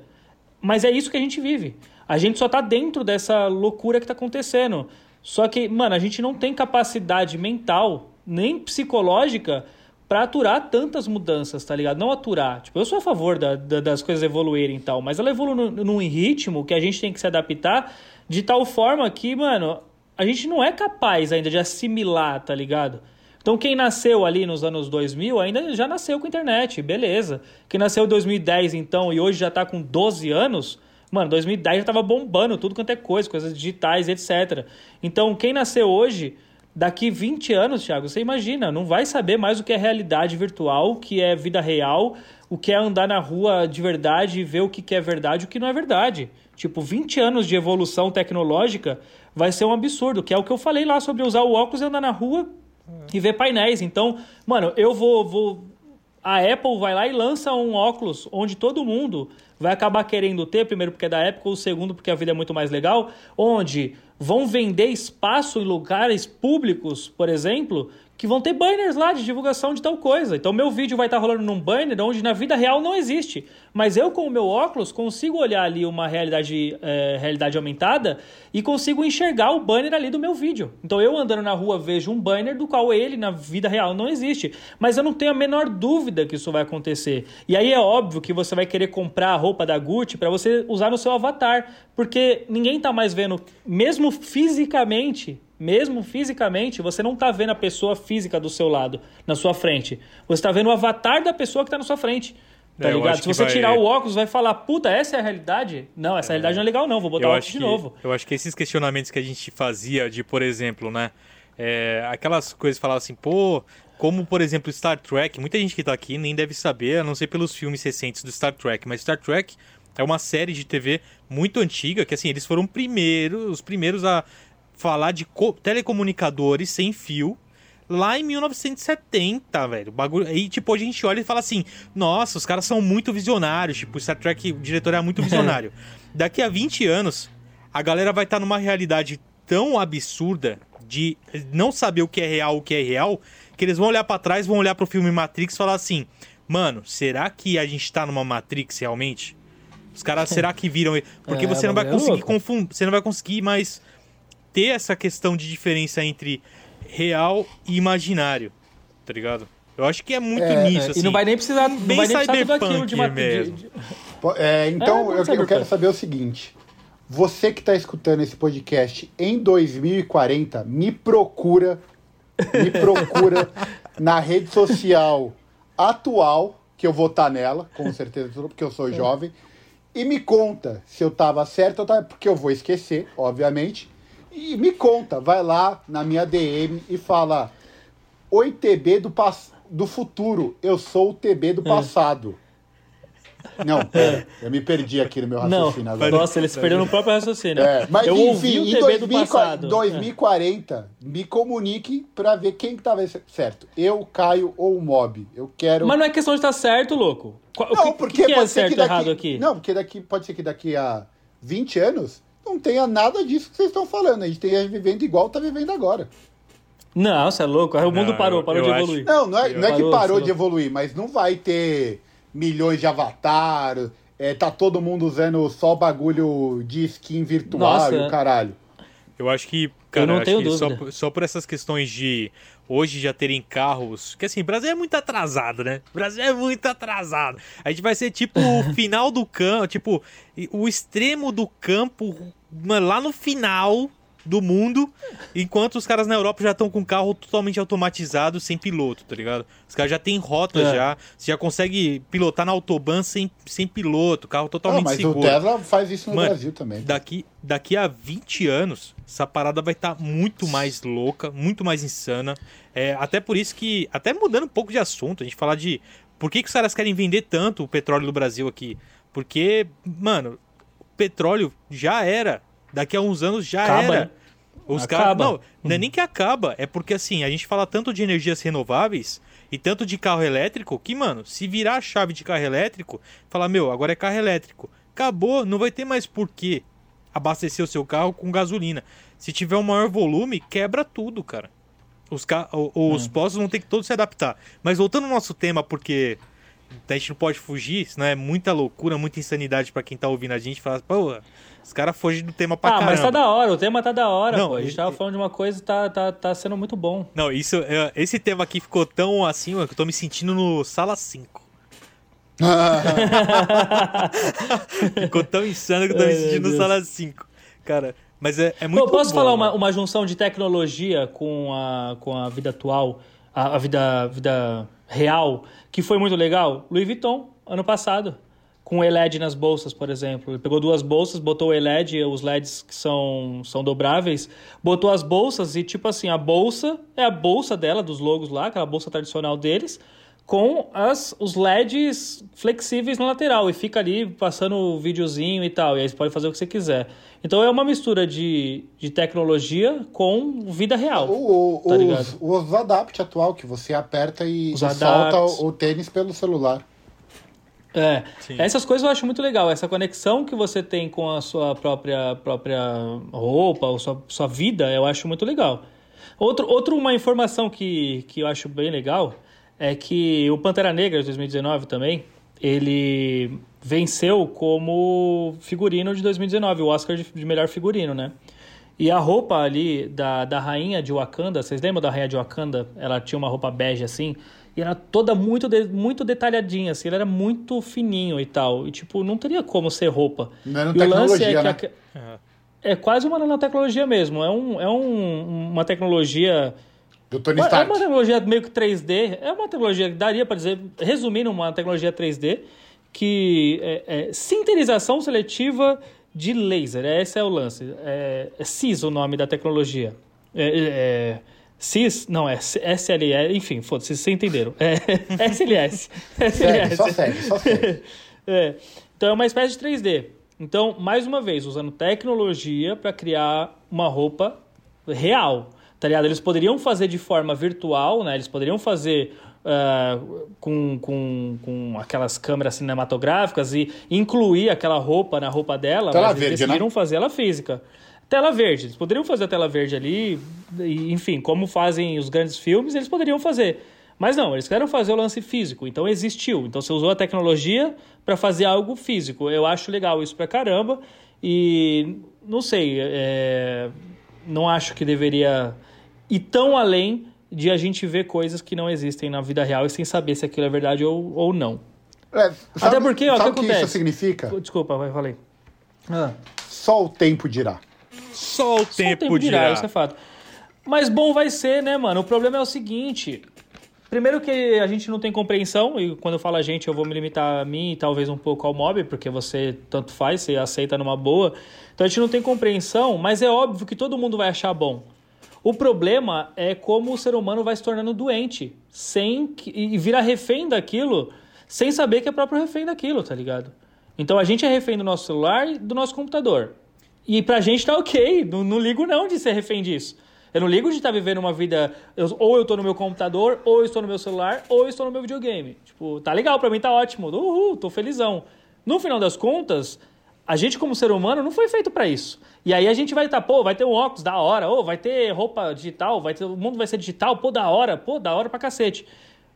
Mas é isso que a gente vive. A gente só está dentro dessa loucura que está acontecendo. Só que, mano, a gente não tem capacidade mental nem psicológica para aturar tantas mudanças, tá ligado? Não aturar. Tipo, eu sou a favor da, da, das coisas evoluírem e tal, mas ela evolui num ritmo que a gente tem que se adaptar de tal forma que, mano, a gente não é capaz ainda de assimilar, tá ligado? Então, quem nasceu ali nos anos 2000 ainda já nasceu com internet, beleza. Quem nasceu em 2010, então, e hoje já tá com 12 anos, mano, 2010 já tava bombando tudo quanto é coisa, coisas digitais, etc. Então, quem nasceu hoje Daqui 20 anos, Thiago, você imagina, não vai saber mais o que é realidade virtual, o que é vida real, o que é andar na rua de verdade e ver o que é verdade e o que não é verdade. Tipo, 20 anos de evolução tecnológica vai ser um absurdo, que é o que eu falei lá sobre usar o óculos e andar na rua e ver painéis. Então, mano, eu vou, vou. A Apple vai lá e lança um óculos onde todo mundo vai acabar querendo ter, primeiro porque é da Apple, o segundo porque a vida é muito mais legal, onde vão vender espaço em lugares públicos, por exemplo, que vão ter banners lá de divulgação de tal coisa. Então, meu vídeo vai estar rolando num banner onde na vida real não existe. Mas eu, com o meu óculos, consigo olhar ali uma realidade, é, realidade aumentada e consigo enxergar o banner ali do meu vídeo. Então, eu andando na rua vejo um banner do qual ele, na vida real, não existe. Mas eu não tenho a menor dúvida que isso vai acontecer. E aí é óbvio que você vai querer comprar a roupa da Gucci para você usar no seu avatar. Porque ninguém está mais vendo, mesmo fisicamente, mesmo fisicamente, você não está vendo a pessoa física do seu lado, na sua frente. Você está vendo o avatar da pessoa que está na sua frente. Tá é, ligado? Se você vai... tirar o óculos, vai falar, puta, essa é a realidade? Não, essa é... realidade não é legal, não. Vou botar eu o óculos de novo. Eu acho que esses questionamentos que a gente fazia, de, por exemplo, né? É, aquelas coisas falavam assim, pô, como por exemplo Star Trek, muita gente que está aqui nem deve saber, a não ser pelos filmes recentes do Star Trek, mas Star Trek é uma série de TV muito antiga, que assim, eles foram primeiros, os primeiros a falar de telecomunicadores sem fio lá em 1970, velho. bagulho. E, tipo, a gente olha e fala assim: nossa, os caras são muito visionários. Tipo, Star Trek, o diretor é muito [LAUGHS] visionário. Daqui a 20 anos, a galera vai estar tá numa realidade tão absurda de não saber o que é real, o que é real, que eles vão olhar para trás, vão olhar pro filme Matrix e falar assim: mano, será que a gente tá numa Matrix realmente? Os caras, será que viram? Porque é, você não vai é conseguir confundir, você não vai conseguir mais ter essa questão de diferença entre real e imaginário, tá ligado? Eu acho que é muito é, nisso, é, assim. E não vai nem precisar, não vai nem precisar tudo aquilo de, uma, de, de... É, então, é, eu, eu quero saber o seguinte. Você que está escutando esse podcast em 2040, me procura, me procura [LAUGHS] na rede social atual, que eu vou estar tá nela, com certeza, porque eu sou jovem, e me conta se eu tava certo ou tava, porque eu vou esquecer, obviamente. E me conta, vai lá na minha DM e fala: Oi, TB do, do futuro, eu sou o TB do passado. Não, pera, eu me perdi aqui no meu Não, raciocínio agora. nossa, ele se perdeu no próprio raciocínio. É, mas eu enfim, ouvi o em TB do 2000 passado. 2040, me comunique pra ver quem que tava certo. Eu, Caio ou o Mob. Eu quero. Mas não é questão de estar certo, louco. Qual- o não, que, porque que, que é pode ser certo que daqui. errado aqui? Não, porque daqui pode ser que daqui a 20 anos não tenha nada disso que vocês estão falando. A gente esteja vivendo igual tá vivendo agora. Não, você é louco. O mundo Não, parou, eu- parou eu de acho- evoluir. Não, não é, não é que Parou, parou sei de evoluir, mas não vai ter milhões de avatar. é, tá todo mundo usando só bagulho de skin virtual Nossa, e o é. caralho. Eu acho que, cara, não acho tenho que só, dúvida. por- só por essas questões de hoje já terem carros. Que assim, o Brasil é muito atrasado, né? O Brasil é muito atrasado. A gente vai ser tipo o [LAUGHS] final do campo, tipo, o extremo do campo, mano, lá no final do mundo, enquanto os caras na Europa já estão com carro totalmente automatizado, sem piloto, tá ligado? Os caras já têm rotas É. já, você já consegue pilotar na autobahn sem, sem piloto, carro Não, totalmente mas seguro. o Tesla faz isso no Mano, Brasil também. Daqui, daqui a 20 anos, essa parada vai estar muito mais louca, muito mais insana. É, até por isso que, até mudando um pouco de assunto, a gente falar de por que, que os caras querem vender tanto o petróleo do Brasil aqui. Porque, mano, o petróleo já era. Daqui a uns anos já Acaba, era. né? Os caras. Não, não é nem que acaba, é porque assim, a gente fala tanto de energias renováveis e tanto de carro elétrico que, mano, se virar a chave de carro elétrico, falar, meu, agora é carro elétrico. Acabou, não vai ter mais porquê abastecer o seu carro com gasolina. Se tiver um maior volume, quebra tudo, cara. Os, ca... os postos vão ter que todos se adaptar. Mas voltando ao nosso tema, porque a gente não pode fugir, senão é muita loucura, muita insanidade pra quem tá ouvindo a gente. Fala, pô, os caras fogem do tema pra Ah, caramba. mas tá da hora, o tema tá da hora, Não, pô. A gente tava falando de uma coisa e tá, tá, tá sendo muito bom. Não, isso, é, esse tema aqui ficou tão assim, que eu tô me sentindo no sala 5. [LAUGHS] ficou tão insano que eu tô me sentindo no sala 5. Cara, mas é, é muito Pô, posso bom, falar uma, uma junção de tecnologia com a, com a vida atual, a, a vida, vida real, que foi muito legal? Louis Vuitton, ano passado, com o LED nas bolsas, por exemplo. Ele pegou duas bolsas, botou o LED, os LEDs que são, são dobráveis, botou as bolsas e, tipo assim, a bolsa é a bolsa dela, dos logos lá, aquela bolsa tradicional deles, com as, os LEDs flexíveis na lateral e fica ali passando o videozinho e tal. E aí você pode fazer o que você quiser. Então é uma mistura de, de tecnologia com vida real. O, o, Tá os, os Adapt atual, que você aperta e, e solta o, o tênis pelo celular. É, Sim. essas coisas eu acho muito legal. Essa conexão que você tem com a sua própria, própria roupa, ou sua, sua vida, eu acho muito legal. Outro, outro uma informação que, que eu acho bem legal é que o Pantera Negra de 2019 também, ele venceu como figurino de 2019, o Oscar de, de melhor figurino, né? E a roupa ali da, da rainha de Wakanda, vocês lembram da rainha de Wakanda? Ela tinha uma roupa bege assim, e era toda muito, de- muito detalhadinha, assim, ela era muito fininho e tal. E tipo, não teria como ser roupa. e o lance é que Nanotecnologia, a- né? é quase uma nanotecnologia mesmo. É, um, é um, uma tecnologia. Do Tony É Stark. uma tecnologia meio que 3D. É uma tecnologia que daria para dizer, resumindo, uma tecnologia 3D que é, é sintetização seletiva de laser. Esse é o lance. É, é CIS o nome da tecnologia. É, é, é, CIS, não, é SLS, enfim, foda-se, vocês entenderam. É [LAUGHS] SLS. Segue, só SLS. segue, só segue. [LAUGHS] É. Então é uma espécie de 3D. Então, mais uma vez, usando tecnologia para criar uma roupa real. Tá ligado? Eles poderiam fazer de forma virtual, né? Eles poderiam fazer ah, com, com, com aquelas câmeras cinematográficas e incluir aquela roupa na roupa dela, Tela mas eles né? decidiram fazer ela física. Tela verde, eles poderiam fazer a tela verde ali, enfim, como fazem os grandes filmes, eles poderiam fazer. Mas não, eles querem fazer o lance físico, então existiu. Então você usou a tecnologia para fazer algo físico. Eu acho legal isso pra caramba e não sei, é, não acho que deveria ir tão além de a gente ver coisas que não existem na vida real e sem saber se aquilo é verdade ou, ou não. É, sabe, Até porque, ó, sabe o que que isso acontece? significa? Desculpa, vai, falei. Ah. Só o tempo dirá. Só o Só o tempo, tempo dirá, dirá. isso é fato. Mas bom vai ser, né, mano? O problema é o seguinte: Primeiro que a gente não tem compreensão, e quando eu falo a gente, eu vou me limitar a mim e talvez um pouco ao mob, porque você tanto faz, você aceita numa boa. Então a gente não tem compreensão, mas é óbvio que todo mundo vai achar bom. O problema é como o ser humano vai se tornando doente, sem que, e vira refém daquilo, sem saber que é próprio refém daquilo, tá ligado? Então a gente é refém do nosso celular e do nosso computador. E pra gente tá ok, não, não ligo não de ser refém disso. Eu não ligo de estar tá vivendo uma vida. Eu, ou eu tô no meu computador, ou eu estou no meu celular, ou eu estou no meu videogame. Tipo, tá legal, pra mim tá ótimo. Uhul, tô felizão. No final das contas, a gente, como ser humano, não foi feito para isso. E aí a gente vai estar, tá, pô, vai ter um óculos da hora, ou vai ter roupa digital, vai ter, o mundo vai ser digital, pô, da hora, pô, da hora pra cacete.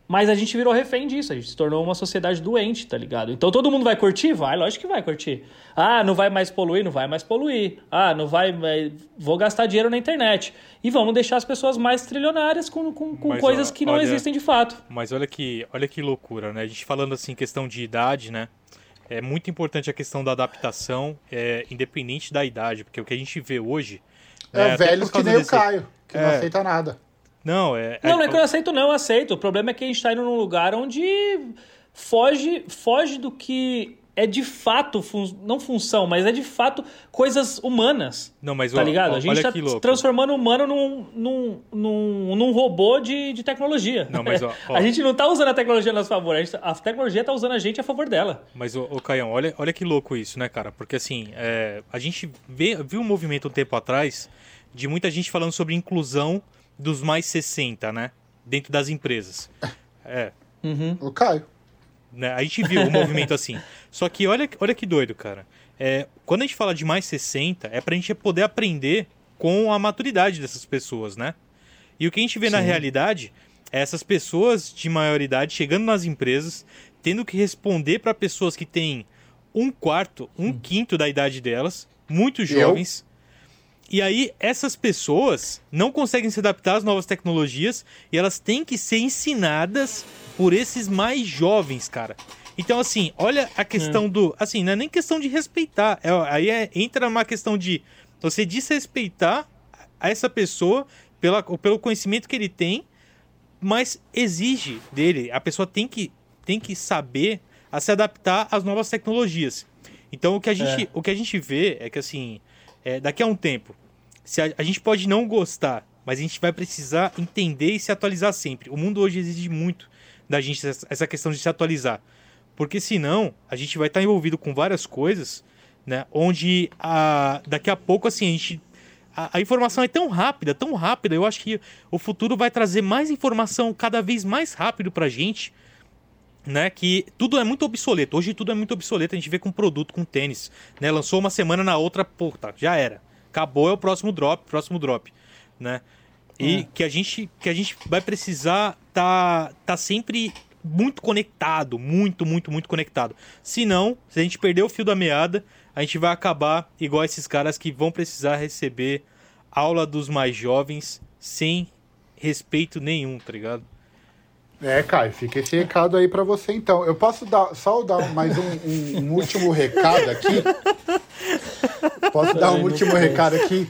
Mas a gente virou refém disso, a gente se tornou uma sociedade doente, tá ligado? Então todo mundo vai curtir? Vai, lógico que vai curtir. Ah, não vai mais poluir? Não vai mais poluir. Ah, não vai. Vou gastar dinheiro na internet. E vamos deixar as pessoas mais trilionárias com, com, com coisas que não olha, existem de fato. Mas olha que, olha que loucura, né? A gente falando assim, questão de idade, né? É muito importante a questão da adaptação, é, independente da idade, porque o que a gente vê hoje. É, é velhos que nem desse... o Caio, que é, não aceita nada. Não, é. Não, não é que eu não aceito, não, eu aceito. O problema é que a gente está indo num lugar onde foge, foge do que é de fato, fun não função, mas é de fato coisas humanas. Não, mas tá ó, ligado? Ó, a gente tá transformando o humano num, num, num, num robô de, de tecnologia. Não, mas ó, [LAUGHS] ó, a gente não tá usando a tecnologia a nosso favor, a, gente, a tecnologia tá usando a gente a favor dela. Mas, ô, ô Caião, olha, olha que louco isso, né, cara? Porque assim, é, a gente vê, viu um movimento um tempo atrás de muita gente falando sobre inclusão dos mais 60, né? Dentro das empresas. É. Uhum. O Caio. Né? A gente viu um movimento assim. Só que olha, olha que doido, cara. É, quando a gente fala de mais 60, é pra gente poder aprender com a maturidade dessas pessoas, né? E o que a gente vê Sim. na realidade é essas pessoas de maioridade chegando nas empresas, tendo que responder para pessoas que têm um quarto, um hum. quinto da idade delas, muito jovens. E aí, essas pessoas não conseguem se adaptar às novas tecnologias e elas têm que ser ensinadas por esses mais jovens, cara. Então, assim, olha a questão é. do. Assim, não é nem questão de respeitar. É, aí é, entra uma questão de você desrespeitar a essa pessoa pela, pelo conhecimento que ele tem, mas exige dele. A pessoa tem que, tem que saber a se adaptar às novas tecnologias. Então, o que a gente, é. o que a gente vê é que, assim, é, daqui a um tempo, se a, a gente pode não gostar, mas a gente vai precisar entender e se atualizar sempre. O mundo hoje exige muito da gente essa questão de se atualizar. Porque senão a gente vai estar envolvido com várias coisas, né? Onde a, daqui a pouco, assim, a gente. A, informação é tão rápida, tão rápida. Eu acho que o futuro vai trazer mais informação cada vez mais rápido pra gente. Né, que tudo é muito obsoleto. Hoje tudo é muito obsoleto. A gente vê com produto, com tênis. Né? Lançou uma semana na outra, puta, já era. Acabou, é o próximo drop, próximo drop. Né? E é. que, a gente, que a gente vai precisar tá, tá sempre muito conectado, muito, muito, muito conectado. Se não, se a gente perder o fio da meada, a gente vai acabar igual esses caras que vão precisar receber aula dos mais jovens sem respeito nenhum, tá ligado? É, Caio, fica esse recado aí para você então. Eu posso dar, só dar mais um, um, um último recado aqui? Posso dar um último recado aqui?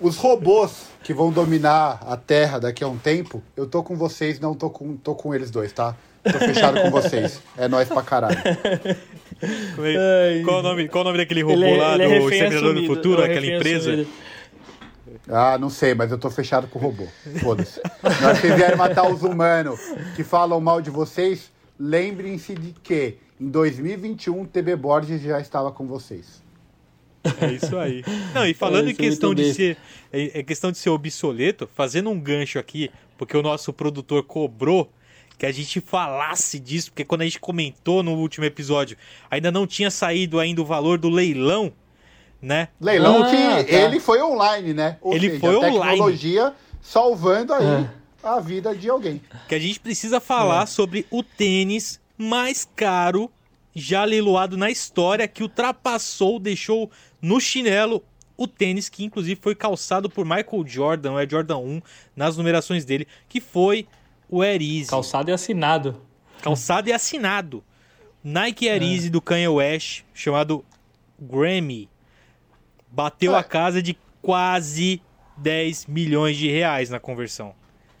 Os robôs que vão dominar a Terra daqui a um tempo, eu tô com vocês, não tô com, tô com eles dois, tá? Tô fechado com vocês. É nós pra caralho. qual, o nome, qual o nome daquele robô ele, é- lá ele é do Exterminador do Futuro, é aquela empresa? Assumido. Ah, não sei, mas eu tô fechado com o robô. Foda-se. Na que vierem matar os humanos que falam mal de vocês, lembrem-se de que em 2021 TB Borges já estava com vocês. É isso aí. Não, e falando é, em questão de ser é, é, questão de ser obsoleto, fazendo um gancho aqui, porque o nosso produtor cobrou que a gente falasse disso, porque quando a gente comentou no último episódio, ainda não tinha saído ainda o valor do leilão, né? Leilão ah, que tá. ele foi online, né? Ou ele seja, foi a online. tecnologia salvando aí é. a vida de alguém. Que a gente precisa falar é. sobre o tênis mais caro já leiloado na história que ultrapassou, deixou no chinelo o tênis que inclusive foi calçado por Michael Jordan, o Air Jordan 1, nas numerações dele, que foi o Air Easy. Calçado e assinado. Calçado e assinado. Nike Air é. Easy do Kanye West, chamado Grammy, bateu a casa de quase 10 milhões de reais na conversão.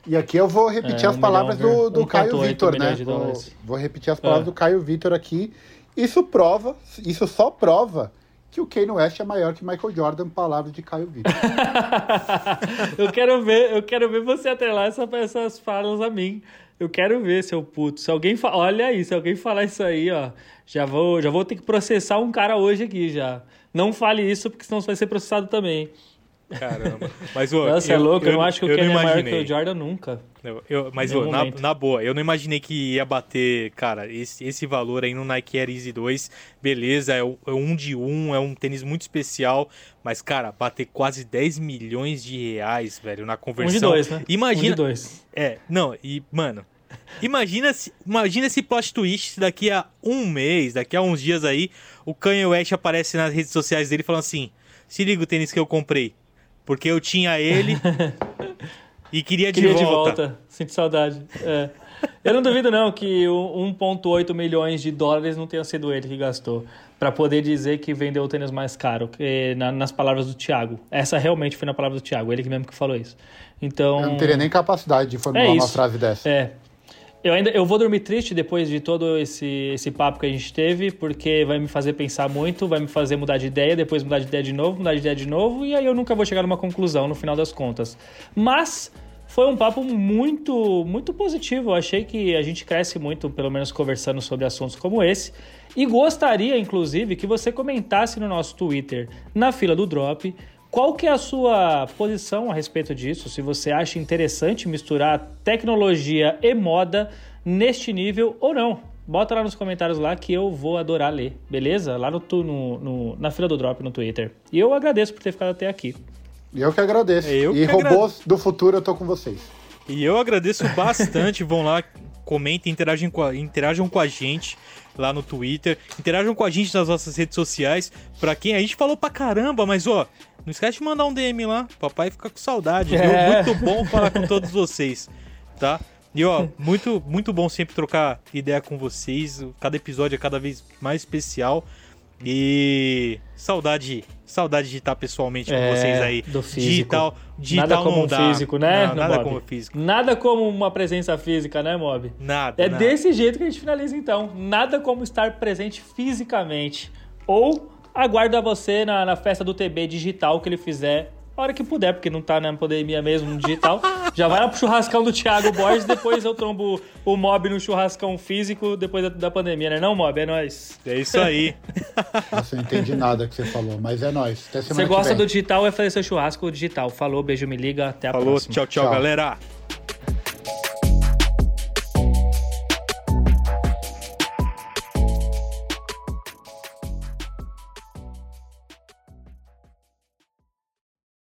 E aqui eu vou repetir É, as um palavras milhão, do, do um Caio Vitor, né? Vou, vou repetir as palavras É. do Caio Vitor aqui. Isso prova, isso só prova que o Kanye West é maior que Michael Jordan, palavras de Caio Vitor. [LAUGHS] eu quero ver, eu quero ver você atrelar essa, essas falas a mim. Eu quero ver, seu puto. Se alguém fa... Olha aí, se alguém falar isso aí, ó, já vou, já vou ter que processar um cara hoje aqui já. Não fale isso, porque senão você vai ser processado também. Caramba. Mas, ô, Nossa, é louco, eu, não acho que o eu Kenny é maior que o Jordan nunca. Eu- eu- mas, ô, na, na boa, eu não imaginei que ia bater, cara, esse, esse valor aí no Nike Air Easy 2. Beleza, é, é um de um, é um tênis muito especial. Mas, cara, bater quase 10 milhões de reais, velho, na Um conversão. de dois, né? Imagina. Um de dois. É, não, e, mano. Imagina, se, imagina esse plot twist se daqui a um mês, daqui a uns dias aí, o Kanye West aparece nas redes sociais dele falando assim: se liga o tênis que eu comprei. Porque eu tinha ele [LAUGHS] e queria de Queria volta. de volta. Sinto saudade. É. Eu não duvido, não, que o 1,8 milhões de dólares não tenha sido ele que gastou. Pra poder dizer que vendeu o tênis mais caro, que, na- nas palavras do Thiago. Essa realmente foi na palavra do Thiago, ele mesmo que falou isso. Então. Eu não teria nem capacidade de formular É uma frase dessa. É. Eu ainda eu vou dormir triste depois de todo esse, esse papo que a gente teve, porque vai me fazer pensar muito, vai me fazer mudar de ideia, depois mudar de ideia de novo, mudar de ideia de novo, e aí eu nunca vou chegar numa conclusão no final das contas. Mas foi um papo muito, muito positivo. Eu achei que a gente cresce muito, pelo menos conversando sobre assuntos como esse. E gostaria, inclusive, que você comentasse no nosso Twitter, na fila do Drop, qual que é a sua posição a respeito disso? Se você acha interessante misturar tecnologia e moda neste nível ou não. Bota lá nos comentários lá que eu vou adorar ler, beleza? Lá no, no- no- na fila do Drop no Twitter. E eu agradeço por ter ficado até aqui. E eu que agradeço. Eu e que robôs do futuro, eu tô com vocês. E eu agradeço bastante. Vão lá, comentem, interagem com a, interajam com a gente lá no Twitter. Interajam com a gente nas nossas redes sociais. Pra quem a gente falou pra caramba, mas ó, não esquece de mandar um DM lá. Papai fica com saudade. viu? É. Muito bom falar com todos vocês, tá? E ó, muito, muito bom sempre trocar ideia com vocês. Cada episódio é cada vez mais especial. E saudade, saudade de estar pessoalmente com É, vocês aí. do físico. Digital, digital nada como não um dá. físico, né? Não, nada Mob? como físico. Nada como uma presença física, né, Mob? Nada. É nada. desse jeito que a gente finaliza então. Nada como estar presente fisicamente. Ou aguarda você na, na festa do TB digital que ele fizer. A hora que puder, porque não tá na pandemia mesmo no digital. Já vai lá pro churrascão do Thiago Borges, depois eu trombo o Mob no churrascão físico depois da, da pandemia, né? Não, Mob? É nóis. É isso aí. Nossa, eu não entendi nada que você falou, mas é nóis. Até semana Você que gosta vem. do digital, é fazer seu churrasco digital. Falou, beijo, me liga, até a Falou, próxima. tchau, tchau, Tchau. galera.